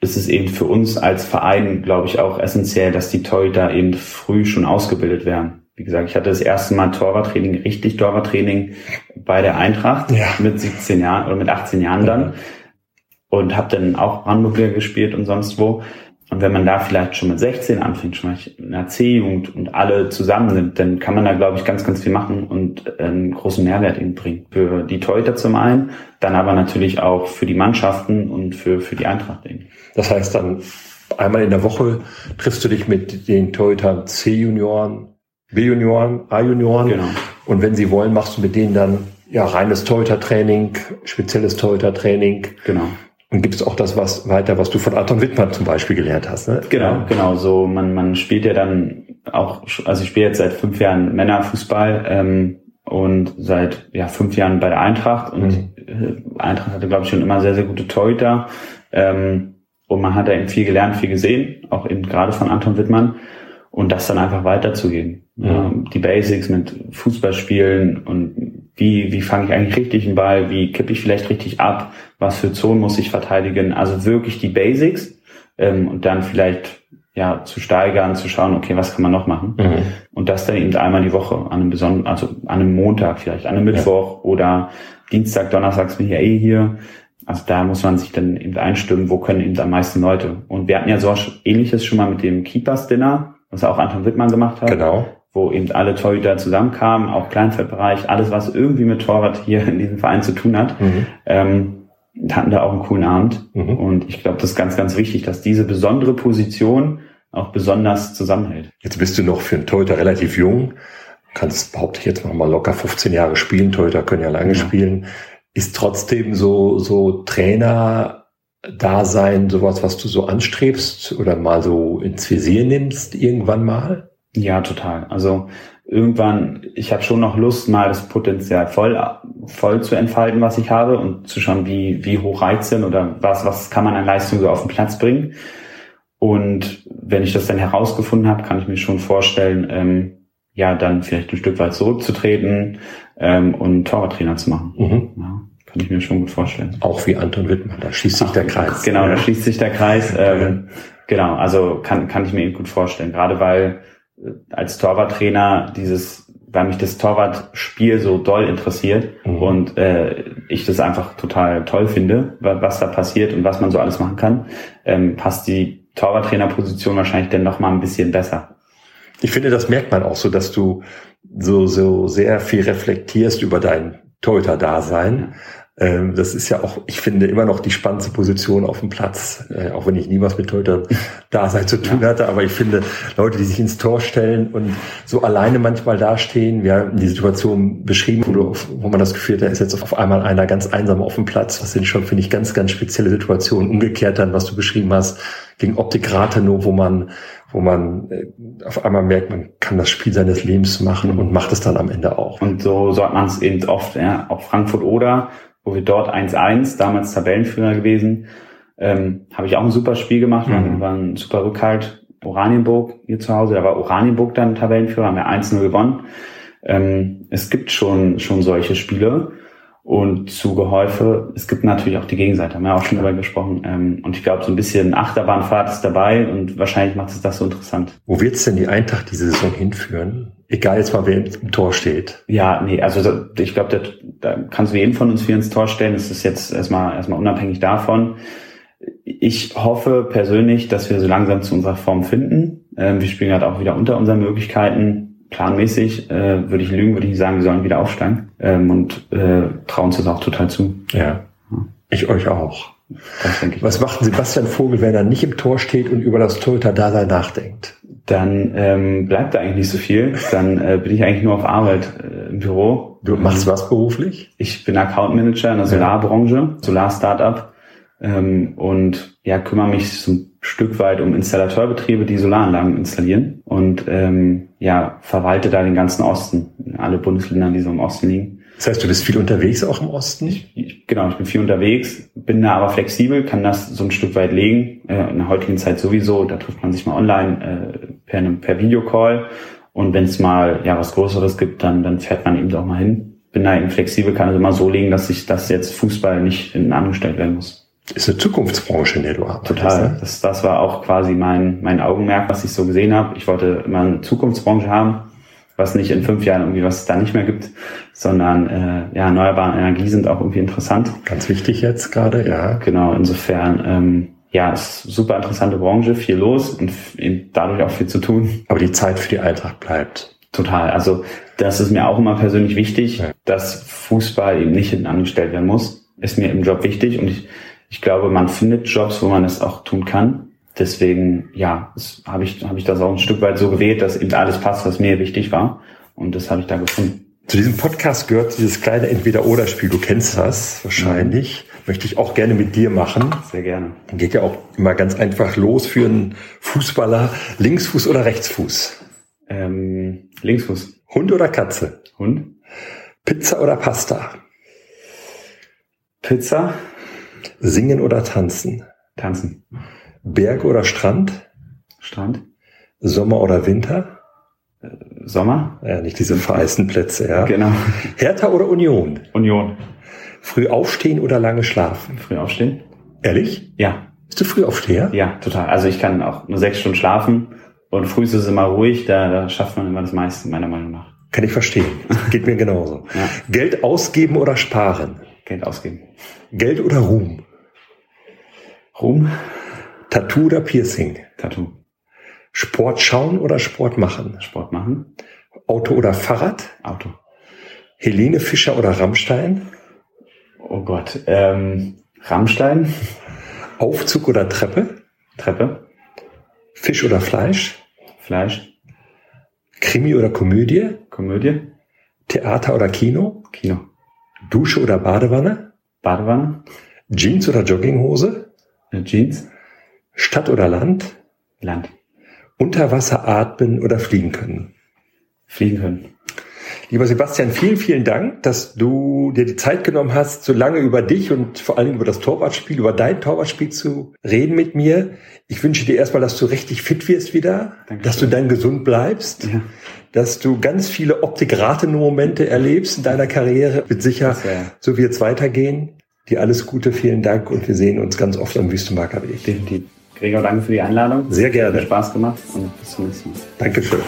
ist es eben für uns als Verein, glaube ich, auch essentiell, dass die Torhüter eben früh schon ausgebildet werden wie gesagt, ich hatte das erste Mal Torwarttraining, richtig Torwarttraining bei der Eintracht ja. mit 17 Jahren oder mit 18 Jahren dann und habe dann auch Brandenburger gespielt und sonst wo. Und wenn man da vielleicht schon mit 16 anfängt, schon mal in der C-Jugend und alle zusammen sind, dann kann man da, glaube ich, ganz, ganz viel machen und einen großen Mehrwert eben bringen. Für die Torhüter zum einen, dann aber natürlich auch für die Mannschaften und für, für die Eintracht. Eben. Das heißt dann, einmal in der Woche triffst du dich mit den Torhütern C-Junioren, B-Junioren, A-Junioren. Genau. Und wenn sie wollen, machst du mit denen dann ja reines Torhüter-Training, spezielles Torhüter-Training. Genau. Und gibt es auch das was weiter, was du von Anton Wittmann zum Beispiel gelernt hast, ne? Genau, ja. genau. So man man spielt ja dann auch, also ich spiele jetzt seit fünf Jahren Männerfußball ähm, und seit ja fünf Jahren bei der Eintracht und mhm. Eintracht hatte glaube ich schon immer sehr sehr gute Torhüter ähm, und man hat da eben viel gelernt, viel gesehen, auch eben gerade von Anton Wittmann und das dann einfach weiterzugeben. Ja. Die Basics mit Fußballspielen und wie, wie fange ich eigentlich richtig einen Ball, wie kippe ich vielleicht richtig ab, was für Zonen muss ich verteidigen. Also wirklich die Basics ähm, und dann vielleicht ja zu steigern, zu schauen, okay, was kann man noch machen? Mhm. Und das dann eben einmal die Woche, an einem besonderen, also an einem Montag vielleicht, an einem Mittwoch ja. oder Dienstag, Donnerstag bin ich ja eh hier. Also da muss man sich dann eben einstimmen, wo können eben am meisten Leute. Und wir hatten ja so ähnliches schon mal mit dem Keepers Dinner was auch Anton Wittmann gemacht hat. Genau. Wo eben alle Torhüter zusammenkamen, auch Kleinfeldbereich, alles, was irgendwie mit Torwart hier in diesem Verein zu tun hat. Mhm. Ähm, hatten da auch einen coolen Abend. Mhm. Und ich glaube, das ist ganz, ganz wichtig, dass diese besondere Position auch besonders zusammenhält. Jetzt bist du noch für einen Torhüter relativ jung. Kannst, behaupte ich jetzt noch mal locker 15 Jahre spielen. Torhüter können ja lange ja. spielen. Ist trotzdem so, so Trainer Dasein sowas, was du so anstrebst oder mal so ins Visier nimmst irgendwann mal? Ja, total. Also irgendwann, ich habe schon noch Lust, mal das Potenzial voll, voll zu entfalten, was ich habe und zu schauen, wie, wie hoch reizt sind oder was, was kann man an Leistung so auf den Platz bringen. Und wenn ich das dann herausgefunden habe, kann ich mir schon vorstellen, ähm, ja, dann vielleicht ein Stück weit zurückzutreten ähm, und Torwarttrainer zu machen. Mhm. Ja. Kann ich mir schon gut vorstellen. Auch wie Anton Wittmann, da schließt sich Ach, der Kreis. Genau, da schließt sich der Kreis. Ähm, genau, also kann, kann ich mir eben gut vorstellen. Gerade weil äh, als Torwarttrainer dieses, weil mich das Torwartspiel so doll interessiert mhm. und äh, ich das einfach total toll finde, was da passiert und was man so alles machen kann, ähm, passt die Torwarttrainerposition wahrscheinlich dann noch mal ein bisschen besser. Ich finde, das merkt man auch so, dass du so, so sehr viel reflektierst über dein Torhüter-Dasein. Ähm, das ist ja auch, ich finde, immer noch die spannendste Position auf dem Platz, äh, auch wenn ich nie was mit Torhüter-Dasein zu tun hatte. Aber ich finde, Leute, die sich ins Tor stellen und so alleine manchmal dastehen, wir haben die Situation beschrieben, wo, du, wo man das Gefühl hat, da ist jetzt auf einmal einer ganz einsam auf dem Platz. Das sind schon, finde ich, ganz, ganz spezielle Situationen. Umgekehrt dann, was du beschrieben hast, gegen Optik Rathenow, wo man, wo man äh, auf einmal merkt, man kann das Spiel seines Lebens machen und macht es dann am Ende auch. Und so so hat man es eben oft, ja, auch Frankfurt oder wo wir dort 1-1, damals Tabellenführer gewesen, ähm, habe ich auch ein super Spiel gemacht, mhm. war ein super Rückhalt. Oranienburg hier zu Hause, da war Oranienburg dann Tabellenführer, haben wir 1-0 gewonnen. Ähm, es gibt schon, schon solche Spiele und zu Gehäufe, es gibt natürlich auch die Gegenseite, haben wir auch schon darüber gesprochen. Ähm, und ich glaube, so ein bisschen Achterbahnfahrt ist dabei und wahrscheinlich macht es das so interessant. Wo wird's denn die Eintracht diese Saison hinführen? Egal jetzt mal, wer im Tor steht. Ja, nee, also ich glaube, da, da kannst du jeden von uns vier ins Tor stellen. Das ist jetzt erstmal, erstmal unabhängig davon. Ich hoffe persönlich, dass wir so langsam zu unserer Form finden. Ähm, wir spielen gerade auch wieder unter unseren Möglichkeiten planmäßig äh, würde ich lügen, würde ich sagen, wir sollen wieder aufsteigen ähm, und äh, trauen uns das auch total zu. Ja, ich euch auch. Ich Was macht Sebastian Vogel, wenn er nicht im Tor steht und über das Torhüter-Dasein nachdenkt? Dann ähm, bleibt da eigentlich nicht so viel. Dann äh, bin ich eigentlich nur auf Arbeit äh, im Büro. Du machst was beruflich? Ich bin Account Manager in der Solarbranche, Solar-Startup ähm, und ja, kümmere mich so ein Stück weit um Installateurbetriebe, die Solaranlagen installieren und ähm, ja, verwalte da den ganzen Osten, alle Bundesländer, die so im Osten liegen. Das heißt, du bist viel unterwegs auch im Osten? Ich, genau, ich bin viel unterwegs, bin da aber flexibel, kann das so ein Stück weit legen. Äh, in der heutigen Zeit sowieso, da trifft man sich mal online äh, per, per Videocall. Und wenn es mal ja was Größeres gibt, dann, dann fährt man eben auch mal hin. Bin da eben flexibel, kann es immer so legen, dass ich das jetzt Fußball nicht hinten angestellt werden muss ist eine Zukunftsbranche, in der du arbeitest. Total. Ne? Das, das war auch quasi mein, mein Augenmerk, was ich so gesehen habe. Ich wollte immer eine Zukunftsbranche haben, was nicht in fünf Jahren irgendwie was es da nicht mehr gibt, sondern äh, ja, erneuerbare Energie sind auch irgendwie interessant. Ganz wichtig jetzt gerade, ja. Genau, insofern ähm, ja, ist super interessante Branche, viel los und dadurch auch viel zu tun. Aber die Zeit für die Eintracht bleibt. Total. Also das ist mir auch immer persönlich wichtig, ja. dass Fußball eben nicht hinten angestellt werden muss. Ist mir im Job wichtig und ich ich glaube, man findet Jobs, wo man es auch tun kann. Deswegen, ja, habe ich, hab ich das auch ein Stück weit so gewählt, dass eben alles passt, was mir wichtig war. Und das habe ich da gefunden. Zu diesem Podcast gehört dieses kleine Entweder-Oder-Spiel. Du kennst das wahrscheinlich. Mhm. Möchte ich auch gerne mit dir machen. Sehr gerne. Geht ja auch immer ganz einfach los für einen Fußballer. Linksfuß oder Rechtsfuß? Ähm, Linksfuß. Hund oder Katze? Hund. Pizza oder Pasta? Pizza. Singen oder tanzen? Tanzen. Berg oder Strand? Strand. Sommer oder Winter? Äh, Sommer. Ja, nicht diese vereisten Plätze, ja. Genau. Hertha oder Union? Union. Früh aufstehen oder lange schlafen? Früh aufstehen. Ehrlich? Ja. Bist du früh aufsteher? Ja, total. Also ich kann auch nur sechs Stunden schlafen und früh ist es immer ruhig, da, da schafft man immer das meiste, meiner Meinung nach. Kann ich verstehen. Geht mir genauso. Ja. Geld ausgeben oder sparen? Geld ausgeben. Geld oder Ruhm? Ruhm. Tattoo oder Piercing? Tattoo. Sport schauen oder Sport machen? Sport machen. Auto oder Fahrrad? Auto. Helene Fischer oder Rammstein? Oh Gott. Ähm, Rammstein. Aufzug oder Treppe? Treppe. Fisch oder Fleisch? Fleisch. Krimi oder Komödie? Komödie. Theater oder Kino? Kino. Dusche oder Badewanne? Badewanne. Jeans oder Jogginghose? Jeans. Stadt oder Land? Land. Unter Wasser atmen oder fliegen können? Fliegen können. Lieber Sebastian, vielen, vielen Dank, dass du dir die Zeit genommen hast, so lange über dich und vor allem über das Torwartspiel, über dein Torwartspiel zu reden mit mir. Ich wünsche dir erstmal, dass du richtig fit wirst wieder, Dankeschön. dass du dann gesund bleibst, ja. Dass du ganz viele Optik-Momente erlebst in deiner Karriere. Mit sicher, so wird es weitergehen. Dir alles Gute, vielen Dank und wir sehen uns ganz oft am Wüstenmarker Weg. Definitiv. Gregor, danke für die Einladung. Sehr gerne. Hat Spaß gemacht und bis zum nächsten Mal. Dankeschön.